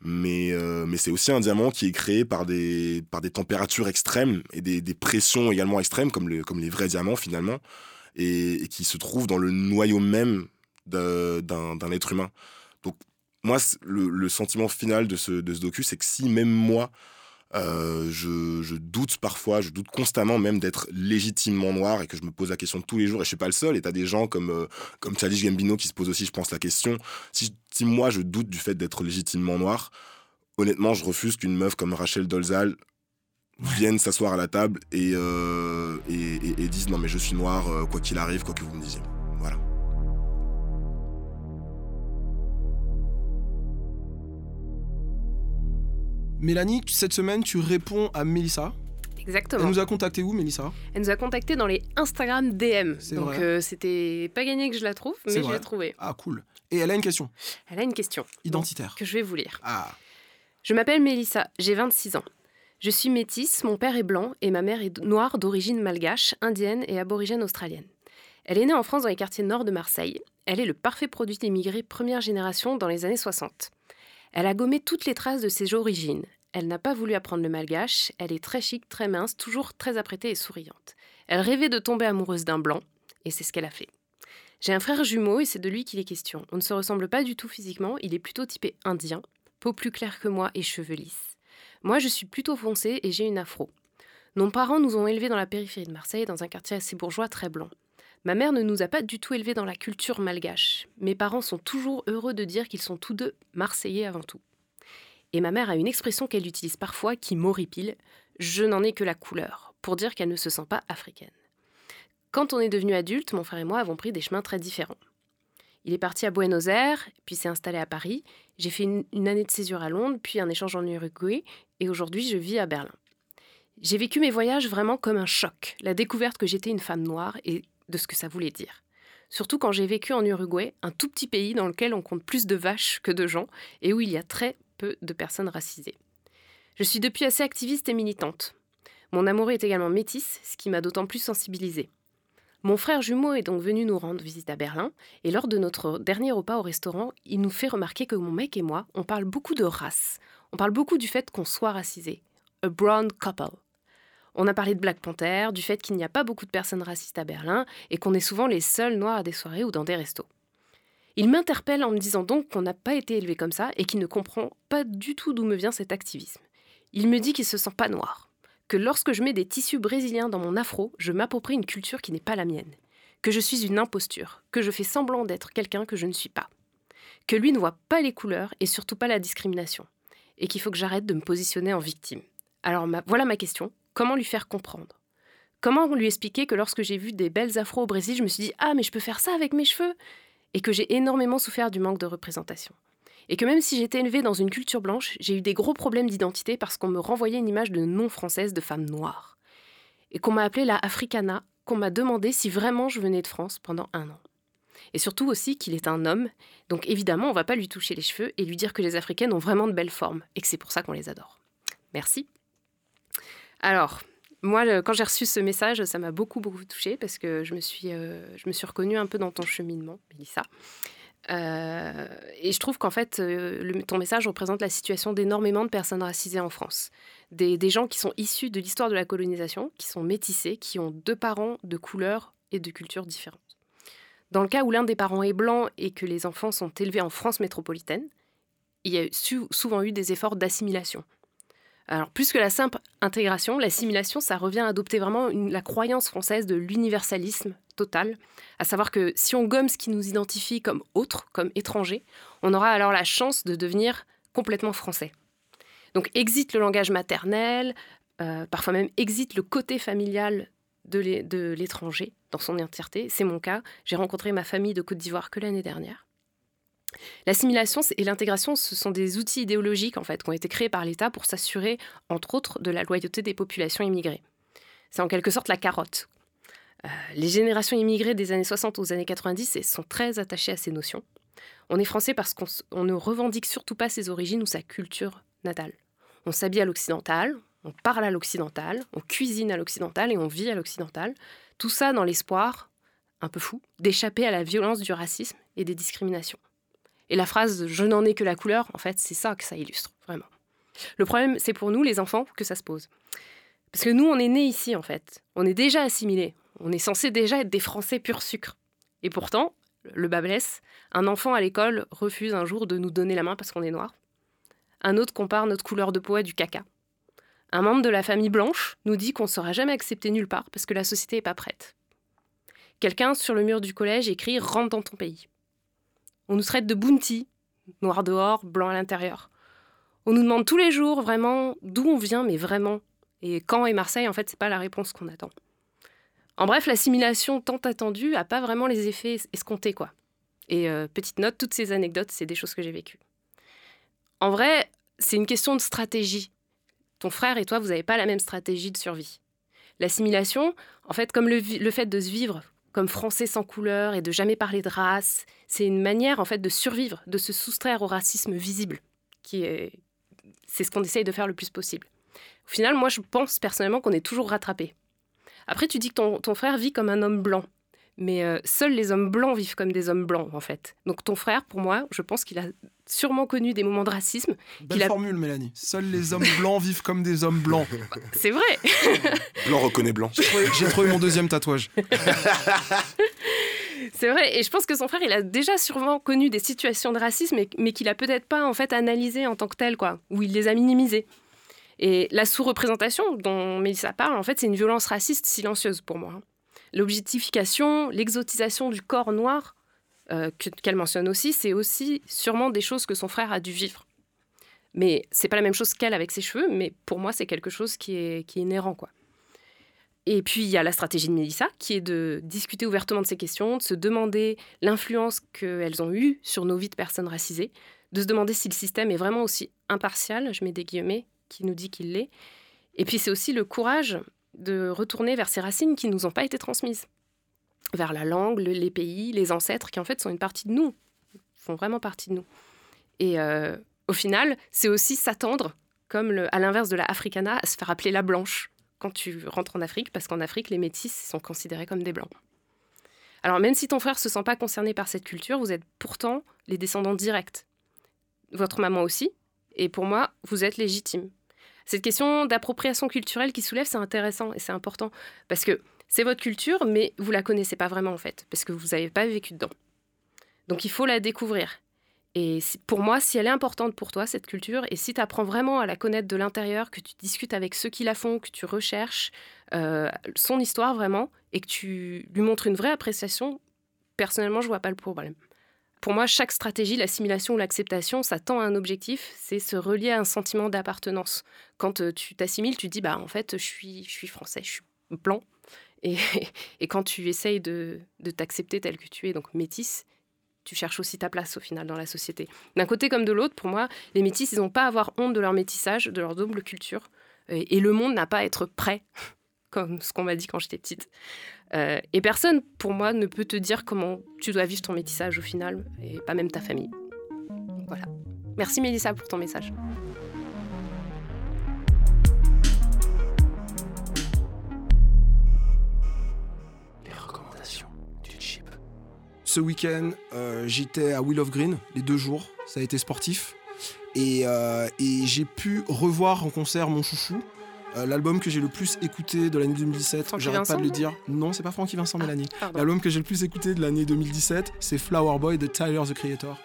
Mais, euh, mais c'est aussi un diamant qui est créé par des, par des températures extrêmes et des, des pressions également extrêmes, comme, comme les vrais diamants finalement, et, et qui se trouve dans le noyau même d'un être humain. Donc moi, le, sentiment final de ce, de ce docu, c'est que si même moi, euh, je, doute parfois, je doute constamment même d'être légitimement noir et que je me pose la question tous les jours et je suis pas le seul et t'as des gens comme, euh, comme Gambino qui se posent aussi, je pense, la question. Si, moi je doute du fait d'être légitimement noir, honnêtement, je refuse qu'une meuf comme Rachel Dolezal vienne s'asseoir à la table et, euh, et, et- et dise non mais je suis noir, euh, quoi qu'il arrive, quoi que vous me disiez. Mélanie, cette semaine, tu réponds à Mélissa. Exactement. Elle nous a contacté où, Mélissa? Elle nous a contacté dans les Instagram DM. C'est Donc euh, c'était pas gagné que je la trouve, mais je l'ai trouvée. Ah, cool. Et elle a une question Elle a une question. identitaire. que je vais vous lire. Ah, Je m'appelle Mélissa, j'ai 26 ans. Je suis métisse, mon père est blanc et ma mère est noire d'origine malgache, indienne et aborigène australienne. Elle est née en France dans les quartiers nord de Marseille. Elle est le parfait produit d'immigrés première génération dans les années 60. Elle a gommé toutes les traces de ses origines. Elle n'a pas voulu apprendre le malgache, elle est très chic, très mince, toujours très apprêtée et souriante. Elle rêvait de tomber amoureuse d'un blanc, et c'est ce qu'elle a fait. J'ai un frère jumeau et c'est de lui qu'il est question. On ne se ressemble pas du tout physiquement, il est plutôt typé indien, peau plus claire que moi et cheveux lisses. Moi, je suis plutôt foncée et j'ai une afro. Nos parents nous ont élevés dans la périphérie de Marseille, dans un quartier assez bourgeois très blanc. Ma mère ne nous a pas du tout élevés dans la culture malgache. Mes parents sont toujours heureux de dire qu'ils sont tous deux marseillais avant tout. Et ma mère a une expression qu'elle utilise parfois qui m'horripile je n'en ai que la couleur, pour dire qu'elle ne se sent pas africaine. Quand on est devenu adulte, mon frère et moi avons pris des chemins très différents. Il est parti à Buenos Aires, puis s'est installé à Paris. J'ai fait une, année de césure à Londres, puis un échange en Uruguay, et aujourd'hui je vis à Berlin. J'ai vécu mes voyages vraiment comme un choc, la découverte que j'étais une femme noire et de ce que ça voulait dire. Surtout quand j'ai vécu en Uruguay, un tout petit pays dans lequel on compte plus de vaches que de gens, et où il y a très peu de personnes racisées. Je suis depuis assez activiste et militante. Mon amoureux est également métisse, ce qui m'a d'autant plus sensibilisée. Mon frère jumeau est donc venu nous rendre visite à Berlin, et lors de notre dernier repas au restaurant, il nous fait remarquer que mon mec et moi, on parle beaucoup de race. On parle beaucoup du fait qu'on soit racisé. A brown couple. On a parlé de Black Panther, du fait qu'il n'y a pas beaucoup de personnes racistes à Berlin, et qu'on est souvent les seuls noirs à des soirées ou dans des restos. Il m'interpelle en me disant donc qu'on n'a pas été élevé comme ça et qu'il ne comprend pas du tout d'où me vient cet activisme. Il me dit qu'il se sent pas noir, que lorsque je mets des tissus brésiliens dans mon afro, je m'approprie une culture qui n'est pas la mienne, que je suis une imposture, que je fais semblant d'être quelqu'un que je ne suis pas, que lui ne voit pas les couleurs et surtout pas la discrimination, et qu'il faut que j'arrête de me positionner en victime. Alors voilà ma question, comment lui faire comprendre Comment lui expliquer que lorsque j'ai vu des belles afros au Brésil, je me suis dit Ah, mais je peux faire ça avec mes cheveux? Et que j'ai énormément souffert du manque de représentation. Et que même si j'étais élevée dans une culture blanche, j'ai eu des gros problèmes d'identité parce qu'on me renvoyait une image de non-française de femme noire. Et qu'on m'a appelée la Africana, qu'on m'a demandé si vraiment je venais de France pendant un an. Et surtout aussi qu'il est un homme, donc évidemment on va pas lui toucher les cheveux et lui dire que les Africaines ont vraiment de belles formes et que c'est pour ça qu'on les adore. Merci. Alors, moi, quand j'ai reçu ce message, ça m'a beaucoup, beaucoup touchée parce que je me suis, euh, je me suis reconnue un peu dans ton cheminement, Mélissa. Euh, et je trouve qu'en fait, euh, ton message représente la situation d'énormément de personnes racisées en France. Des, des gens qui sont issus de l'histoire de la colonisation, qui sont métissés, qui ont deux parents de couleurs et de cultures différentes. Dans le cas où l'un des parents est blanc et que les enfants sont élevés en France métropolitaine, il y a souvent eu des efforts d'assimilation. Alors, plus que la simple intégration, l'assimilation, ça revient à adopter vraiment la croyance française de l'universalisme total, à savoir que si on gomme ce qui nous identifie comme autre, comme étranger, on aura alors la chance de devenir complètement français. Donc, exit le langage maternel, euh, parfois même exite le côté familial de l'étranger dans son entièreté. C'est mon cas. J'ai rencontré ma famille de Côte d'Ivoire que l'année dernière. L'assimilation et l'intégration, ce sont des outils idéologiques en fait qui ont été créés par l'État pour s'assurer, entre autres, de la loyauté des populations immigrées. C'est en quelque sorte la carotte. Euh, les générations immigrées des années 60 aux années 90 elles sont très attachées à ces notions. On est français parce qu'on ne revendique surtout pas ses origines ou sa culture natale. On s'habille à l'occidental, on parle à l'occidental, on cuisine à l'occidental et on vit à l'occidental. Tout ça dans l'espoir, un peu fou, d'échapper à la violence du racisme et des discriminations. Et la phrase Je n'en ai que la couleur, en fait, c'est ça que ça illustre, vraiment. Le problème, c'est pour nous, les enfants, que ça se pose. Parce que nous, on est nés ici, en fait. On est déjà assimilés. On est censé déjà être des Français pur sucre. Et pourtant, le bas blesse, un enfant à l'école refuse un jour de nous donner la main parce qu'on est noir. Un autre compare notre couleur de peau à du caca. Un membre de la famille blanche nous dit qu'on ne sera jamais accepté nulle part parce que la société n'est pas prête. Quelqu'un sur le mur du collège écrit Rentre dans ton pays. On nous traite de bounty, noir dehors, blanc à l'intérieur. On nous demande tous les jours vraiment d'où on vient, mais vraiment. Et Caen et Marseille, en fait, c'est pas la réponse qu'on attend. En bref, l'assimilation tant attendue a pas vraiment les effets escomptés, quoi. Et euh, petite note, toutes ces anecdotes, c'est des choses que j'ai vécues. En vrai, c'est une question de stratégie. Ton frère et toi, vous n'avez pas la même stratégie de survie. L'assimilation, en fait, comme le fait de se vivre comme français sans couleur et de jamais parler de race, c'est une manière, en fait, de survivre, de se soustraire au racisme visible, qui est, c'est ce qu'on essaye de faire le plus possible. Au final, moi, je pense personnellement qu'on est toujours rattrapé. Après, tu dis que ton, ton frère vit comme un homme blanc. Mais euh, seuls les hommes blancs vivent comme des hommes blancs, en fait. Donc ton frère, pour moi, je pense qu'il a sûrement connu des moments de racisme. Belle qu'il a- formule, Mélanie. Seuls les hommes blancs vivent comme des hommes blancs. C'est vrai Blanc reconnaît blanc. J'ai trouvé- J'ai trouvé mon deuxième tatouage. C'est vrai, et je pense que son frère, il a déjà sûrement connu des situations de racisme, mais, mais qu'il a peut-être pas en fait analysé en tant que tel, quoi, ou il les a minimisées. Et la sous-représentation dont Mélissa parle, en fait, c'est une violence raciste silencieuse pour moi. L'objectification, l'exotisation du corps noir, euh, que- qu'elle mentionne aussi, c'est aussi sûrement des choses que son frère a dû vivre. Mais c'est pas la même chose qu'elle avec ses cheveux, mais pour moi, c'est quelque chose qui est, qui est inhérent, quoi. Et puis, il y a la stratégie de Mélissa, qui est de discuter ouvertement de ces questions, de se demander l'influence qu'elles ont eue sur nos vies de personnes racisées, de se demander si le système est vraiment aussi impartial, je mets des guillemets, qui nous dit qu'il l'est. Et puis, c'est aussi le courage de retourner vers ces racines qui nous ont pas été transmises, vers la langue, le- les pays, les ancêtres, qui en fait sont une partie de nous, font vraiment partie de nous. Et euh, au final, c'est aussi s'attendre, comme à l'inverse de la africana, à se faire appeler la blanche quand tu rentres en Afrique, parce qu'en Afrique, les métis sont considérés comme des blancs. Alors même si ton frère se sent pas concerné par cette culture, vous êtes pourtant les descendants directs. Votre maman aussi, et pour moi, vous êtes légitime. Cette question d'appropriation culturelle qui soulève, c'est intéressant et c'est important, parce que c'est votre culture, mais vous la connaissez pas vraiment en fait, parce que vous n'avez pas vécu dedans. Donc il faut la découvrir. Et pour moi, si elle est importante pour toi, cette culture, et si tu apprends vraiment à la connaître de l'intérieur, que tu discutes avec ceux qui la font, que tu recherches euh, son histoire vraiment, et que tu lui montres une vraie appréciation, personnellement, je vois pas le problème. Pour moi, chaque stratégie, l'assimilation ou l'acceptation, ça tend à un objectif, c'est se relier à un sentiment d'appartenance. Quand euh, tu t'assimiles, tu dis, bah en fait, je suis, je suis français, je suis blanc. Et, quand tu essayes de, t'accepter tel que tu es, donc métisse, tu cherches aussi ta place au final dans la société. D'un côté comme de l'autre, pour moi, les métis, ils n'ont pas à avoir honte de leur métissage, de leur double culture. Et le monde n'a pas à être prêt, comme ce qu'on m'a dit quand j'étais petite. Euh, et personne, pour moi, ne peut te dire comment tu dois vivre ton métissage au final, et pas même ta famille. Voilà. Merci Mélissa pour ton message. Les recommandations du chip. Ce week-end, euh, j'étais à Will of Green, les deux jours. Ça a été sportif. Et, euh, et j'ai pu revoir en concert mon chouchou. Euh, L'album que j'ai le plus écouté de l'année 2017, Francky j'arrête pas de le dire. Non, c'est pas Francky Vincent, Mélanie. pardon. L'album que j'ai le plus écouté de l'année 2017, c'est Flower Boy de Tyler the Creator.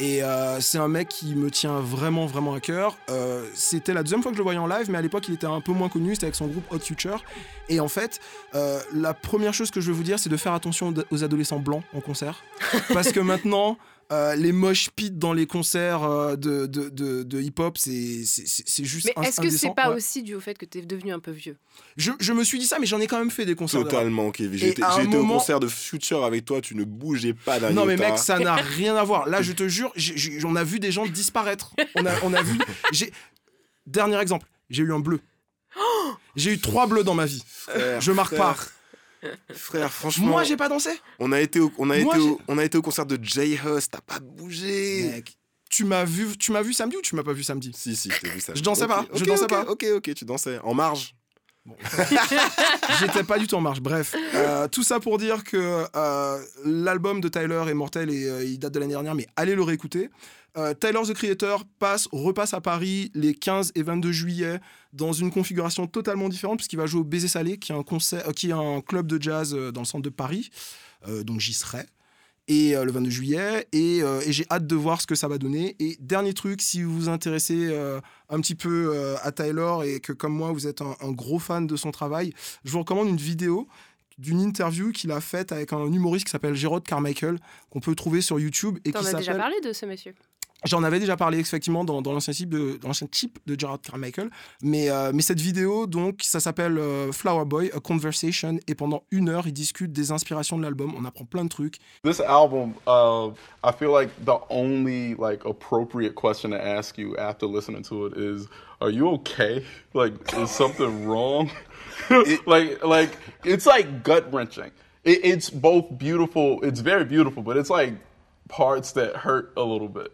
Et euh, c'est un mec qui me tient vraiment, vraiment à cœur. Euh, c'était la deuxième fois que je le voyais en live, mais à l'époque, il était un peu moins connu. C'était avec son groupe Hot Future. Et en fait, euh, la première chose que je veux vous dire, c'est de faire attention aux adolescents blancs en concert. Parce que maintenant, Euh, les mosh pits dans les concerts euh, de, de, de, de hip-hop, c'est c'est- c'est- c'est juste Mais est-ce que c'est pas Ouais. aussi dû au fait que t'es devenu un peu vieux? Je, je me suis dit ça, mais j'en ai quand même fait des concerts. Totalement, Kevin. J'ai été, moment- au concert de Future avec toi, tu ne bougeais pas d'un Non mais mec, ça n'a rien à voir. Là, je te jure, on a vu des gens disparaître. On a, on a vu. j'ai- Dernier exemple, j'ai eu un bleu. J'ai eu trois bleus dans ma vie. Frère, Je marque pas. Frère. Franchement. Moi, j'ai pas dansé. On a été au, on a Moi, été au, on a été au concert de Jay Huss, t'as pas bougé. Mec, tu m'as vu, tu m'as vu samedi ou tu m'as pas vu samedi? Si si, je t'ai vu ça. Je dansais pas, je dansais pas. Ok ok, tu dansais en marge. J'étais pas du tout en marche. Bref, euh, tout ça pour dire que euh, l'album de Tyler est mortel et euh, il date de l'année dernière, mais allez le réécouter. Tyler the Creator passe, repasse à Paris les 15 et 22 juillet dans une configuration totalement différente puisqu'il va jouer au Baiser Salé, qui est un, concert, qui est un club de jazz dans le centre de Paris. Donc j'y serai. Et euh, le 22 juillet, et, euh, et j'ai hâte de voir ce que ça va donner. Et dernier truc, si vous vous intéressez euh, un petit peu à Tyler et que comme moi vous êtes un, un gros fan de son travail, je vous recommande une vidéo d'une interview qu'il a faite avec un humoriste qui s'appelle Gérard Carmichael, qu'on peut trouver sur YouTube. et T'en qui as déjà parlé de ce monsieur? J'en avais déjà parlé effectivement dans, dans l'ancien type de dans l'ancien type de Gerard Carmichael, mais euh, mais cette vidéo donc ça s'appelle euh, Flower Boy a Conversation et pendant une heure ils discutent des inspirations de l'album. On apprend plein de trucs. This album, uh, I feel like the only like appropriate question to ask you after listening to it is, "Are you okay? Like, is something wrong?" like, like it's like gut wrenching. It, it's both beautiful. It's very beautiful, but it's like parts that hurt a little bit.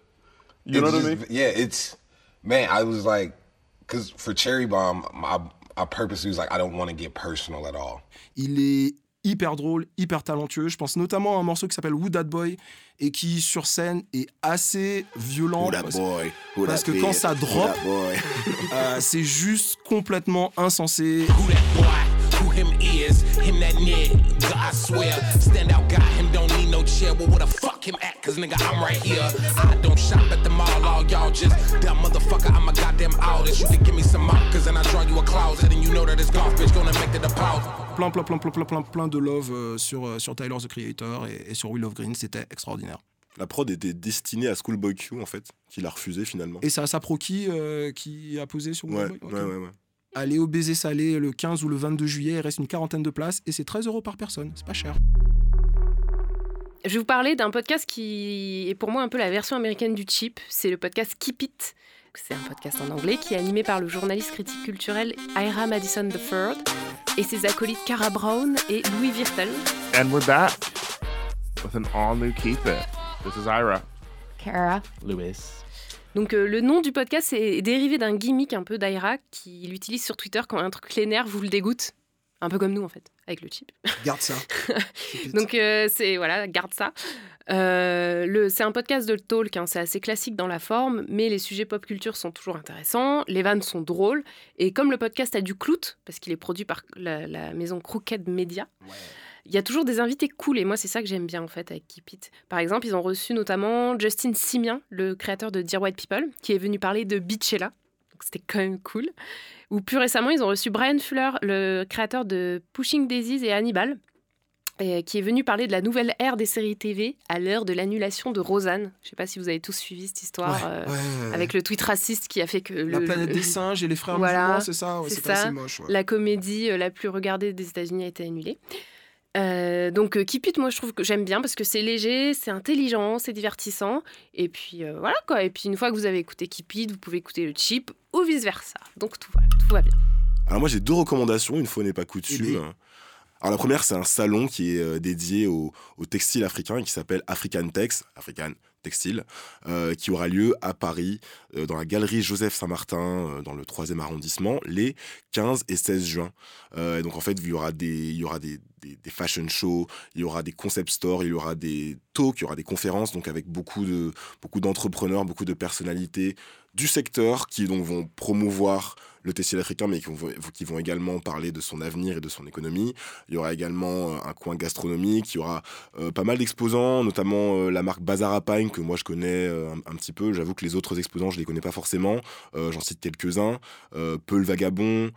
You It know what I just- mean? Yeah, it's man. I was like, because for Cherry Bomb, I, I purposely was like, I don't want to get personal at all. Il est hyper drôle, hyper talentueux. Je pense notamment à un morceau qui s'appelle Who That Boy et qui sur scène est assez violent. Who that parce, boy? Who parce that que quand ça Who drop, that boy? euh, c'est juste complètement insensé. Who him is, him that nigga, I swear. Stand out guy, him don't Well, where the fuck him at? Cause nigga, I'm right here. I don't shop at the mall, all y'all just dumb motherfucker. I'm a goddamn artist. You can give me some markers and I draw you a closet. And you know that this golf bitch gonna make the deposit. Plein, plein, plein, plein, plein, plein, plein de love euh, sur, euh, sur Tyler the Creator et, et sur Will of Green. C'était extraordinaire. La prod était destinée à Schoolboy Q en fait, qu'il a refusé finalement. Et c'est Asa Proki euh, qui a posé sur Will Ouais, of Green ouais, ouais, ouais. Allez au baiser salé le 15 ou le 22 juillet, il reste une quarantaine de places et c'est 13 euros par personne, c'est pas cher. Je vais vous parler d'un podcast qui est pour moi un peu la version américaine du Cheap. C'est le podcast Keep It. C'est un podcast en anglais qui est animé par le journaliste critique culturel Ira Madison III et ses acolytes Cara Brown et Louis Virtel. And we're back with an all new Keep It. This is Ira. Cara. Louis. Donc euh, le nom du podcast est dérivé d'un gimmick un peu d'Aira qu'il utilise sur Twitter quand un truc l'énerve vous le dégoûte. Un peu comme nous en fait, avec le chip. Garde ça. Donc euh, c'est voilà, garde ça. Euh, c'est un podcast de talk, hein, c'est assez classique dans la forme, mais les sujets pop culture sont toujours intéressants, les vannes sont drôles, et comme le podcast a du clout, parce qu'il est produit par la, la maison Crooked Media, il y a toujours des invités cool, et moi c'est ça que j'aime bien en fait avec Keep It. Par exemple, ils ont reçu notamment Justin Simien, le créateur de Dear White People, qui est venu parler de Beachella, donc c'était quand même cool. Ou plus récemment, ils ont reçu Brian Fuller, le créateur de Pushing Daisies et Hannibal, et qui est venu parler de la nouvelle ère des séries TV à l'heure de l'annulation de Rosanne. Je ne sais pas si vous avez tous suivi cette histoire Ouais, euh, ouais, ouais, ouais. avec le tweet raciste qui a fait que La planète le- des singes et les frères Voilà, c'est ça? C'est ça. assez moche. La comédie euh, la plus regardée des États-Unis a été annulée. Euh, donc It, moi je trouve que j'aime bien parce que c'est léger, c'est intelligent, c'est divertissant. Et puis euh, voilà quoi. Et puis une fois que vous avez écouté Keep It, vous pouvez écouter le chip ou vice versa. Donc tout va, tout va bien. Alors moi j'ai deux recommandations, une fois n'est pas coutume. Alors la première c'est un salon qui est euh, dédié au, au textile africain et qui s'appelle African Tex, African Textile, euh, qui aura lieu à Paris euh, dans la galerie Joseph Saint-Martin euh, dans le 3e arrondissement les 15 et 16 juin. Euh, et donc en fait il y aura des, il y aura des, des, des fashion shows, il y aura des concept stores, il y aura des talks, il y aura des conférences donc avec beaucoup de beaucoup d'entrepreneurs, beaucoup de personnalités du secteur qui donc vont promouvoir le textile africain, mais qui vont, également parler de son avenir et de son économie. Il y aura également euh, un coin gastronomique, il y aura euh, pas mal d'exposants, notamment euh, la marque Bazar que moi je connais un, petit peu. J'avoue que les autres exposants, je les connais pas forcément. J'en cite quelques-uns. Peul Vagabond,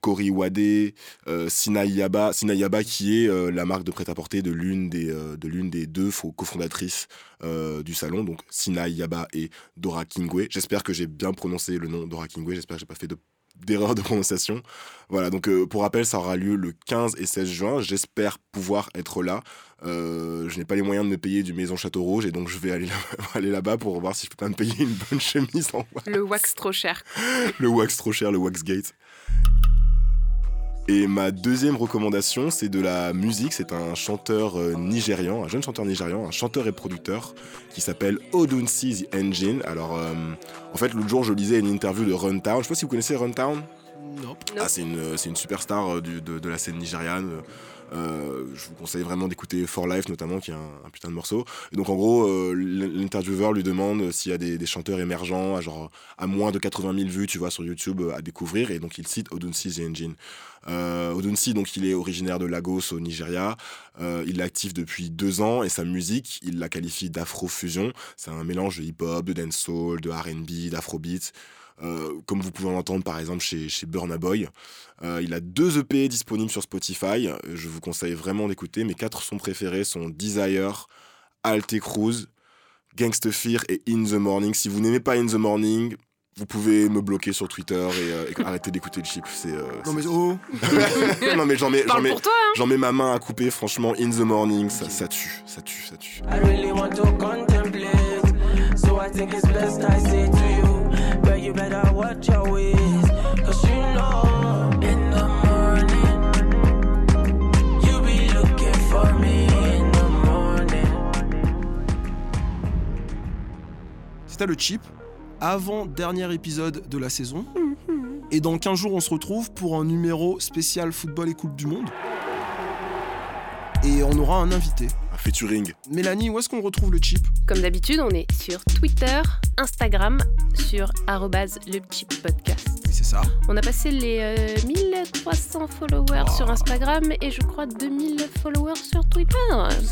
Cory Wadé, euh, Sina Yaba. Sina Yaba qui est la marque de prêt-à-porter de l'une des, de l'une des deux cofondatrices euh, du salon, donc Sina Yaba et Dora Kingwe. J'espère que j'ai bien prononcé le nom Dora Kingwe, j'espère que j'ai pas fait de d'erreur de prononciation. Voilà, donc euh, pour rappel, ça aura lieu le 15 et 16 juin. J'espère pouvoir être là. Euh, je n'ai pas les moyens de me payer du Maison Château Rouge et donc je vais aller, là- aller là-bas pour voir si je peux pas me payer une bonne chemise en wax. Le wax trop cher. le wax trop cher, le Waxgate. Et ma deuxième recommandation, c'est de la musique. C'est un chanteur euh, nigérian, un jeune chanteur nigérian, un chanteur et producteur qui s'appelle Odunsi The Engine. Alors, euh, en fait, l'autre jour, je lisais une interview de Runtown. Je sais pas si vous connaissez Runtown? Non. Ah, c'est une, une superstar euh, du- de, de la scène nigériane. Euh, je vous conseille vraiment d'écouter For Life notamment, qui est un, putain de morceau. Et donc en gros, euh, l'intervieweur lui demande s'il y a des, chanteurs émergents à genre à moins de 80 000 vues, tu vois, sur YouTube euh, à découvrir. Et donc il cite Odunsi The Engine. Euh, Odunsi, donc il est originaire de Lagos au Nigeria. Euh, il est actif depuis deux ans et sa musique, il la qualifie d'afro-fusion. C'est un mélange de hip-hop, de dancehall, de R&B, d'afrobeat. Euh, comme vous pouvez en entendre par exemple chez, chez Burna Boy. Euh, il a deux EP disponibles sur Spotify. Je vous conseille vraiment d'écouter. Mes quatre sons préférés sont Desire, Alte Cruz, Gangsta Fear et In the Morning. Si vous n'aimez pas In the Morning, vous pouvez me bloquer sur Twitter et, euh, et arrêter d'écouter le chip. C'est, euh, Non mais oh non mais j'en mets, j'en hein. j'en mets ma main à couper. Franchement, In the Morning, ça, ça tue, ça tue, ça tue. I really want to contemplate. So I think it's best I say to you, C'était le chip, avant-dernier épisode de la saison. Et dans 15 jours, on se retrouve pour un numéro spécial football et Coupe du Monde. Et on aura un invité. Featuring. Mélanie, où est-ce qu'on retrouve le chip? Comme d'habitude, on est sur Twitter, Instagram, sur arrobase le chip podcast. C'est ça. On a passé les euh, 1300 followers sur Instagram et je crois 2000 followers sur Twitter.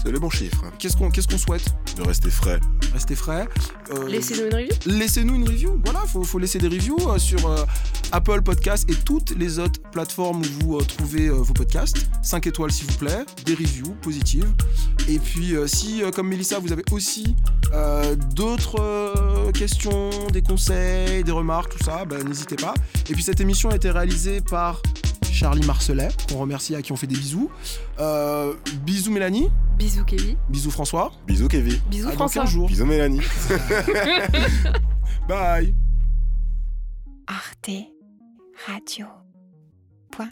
C'est le bon chiffre. Qu'est-ce qu'on qu'est-ce qu'on souhaite De rester frais? Rester frais. Euh, Laissez-nous une review. Laissez-nous une review. Voilà, faut, faut laisser des reviews euh, sur euh, Apple Podcasts et toutes les autres plateformes où vous euh, trouvez euh, vos podcasts. 5 étoiles s'il vous plaît, des reviews positives. Et puis euh, si, euh, comme Mélissa, vous avez aussi euh, d'autres euh, questions, des conseils, des remarques, tout ça, bah, n'hésitez pas. Et puis cette émission a été réalisée par Charlie Marcelet, qu'on remercie, à qui on fait des bisous. Euh, bisous Mélanie. Bisous Kevin. Bisous François. Bisous Kevin. Bisous À dans François. 15 jours. Bisous Mélanie. Bye. Arte Radio. Point.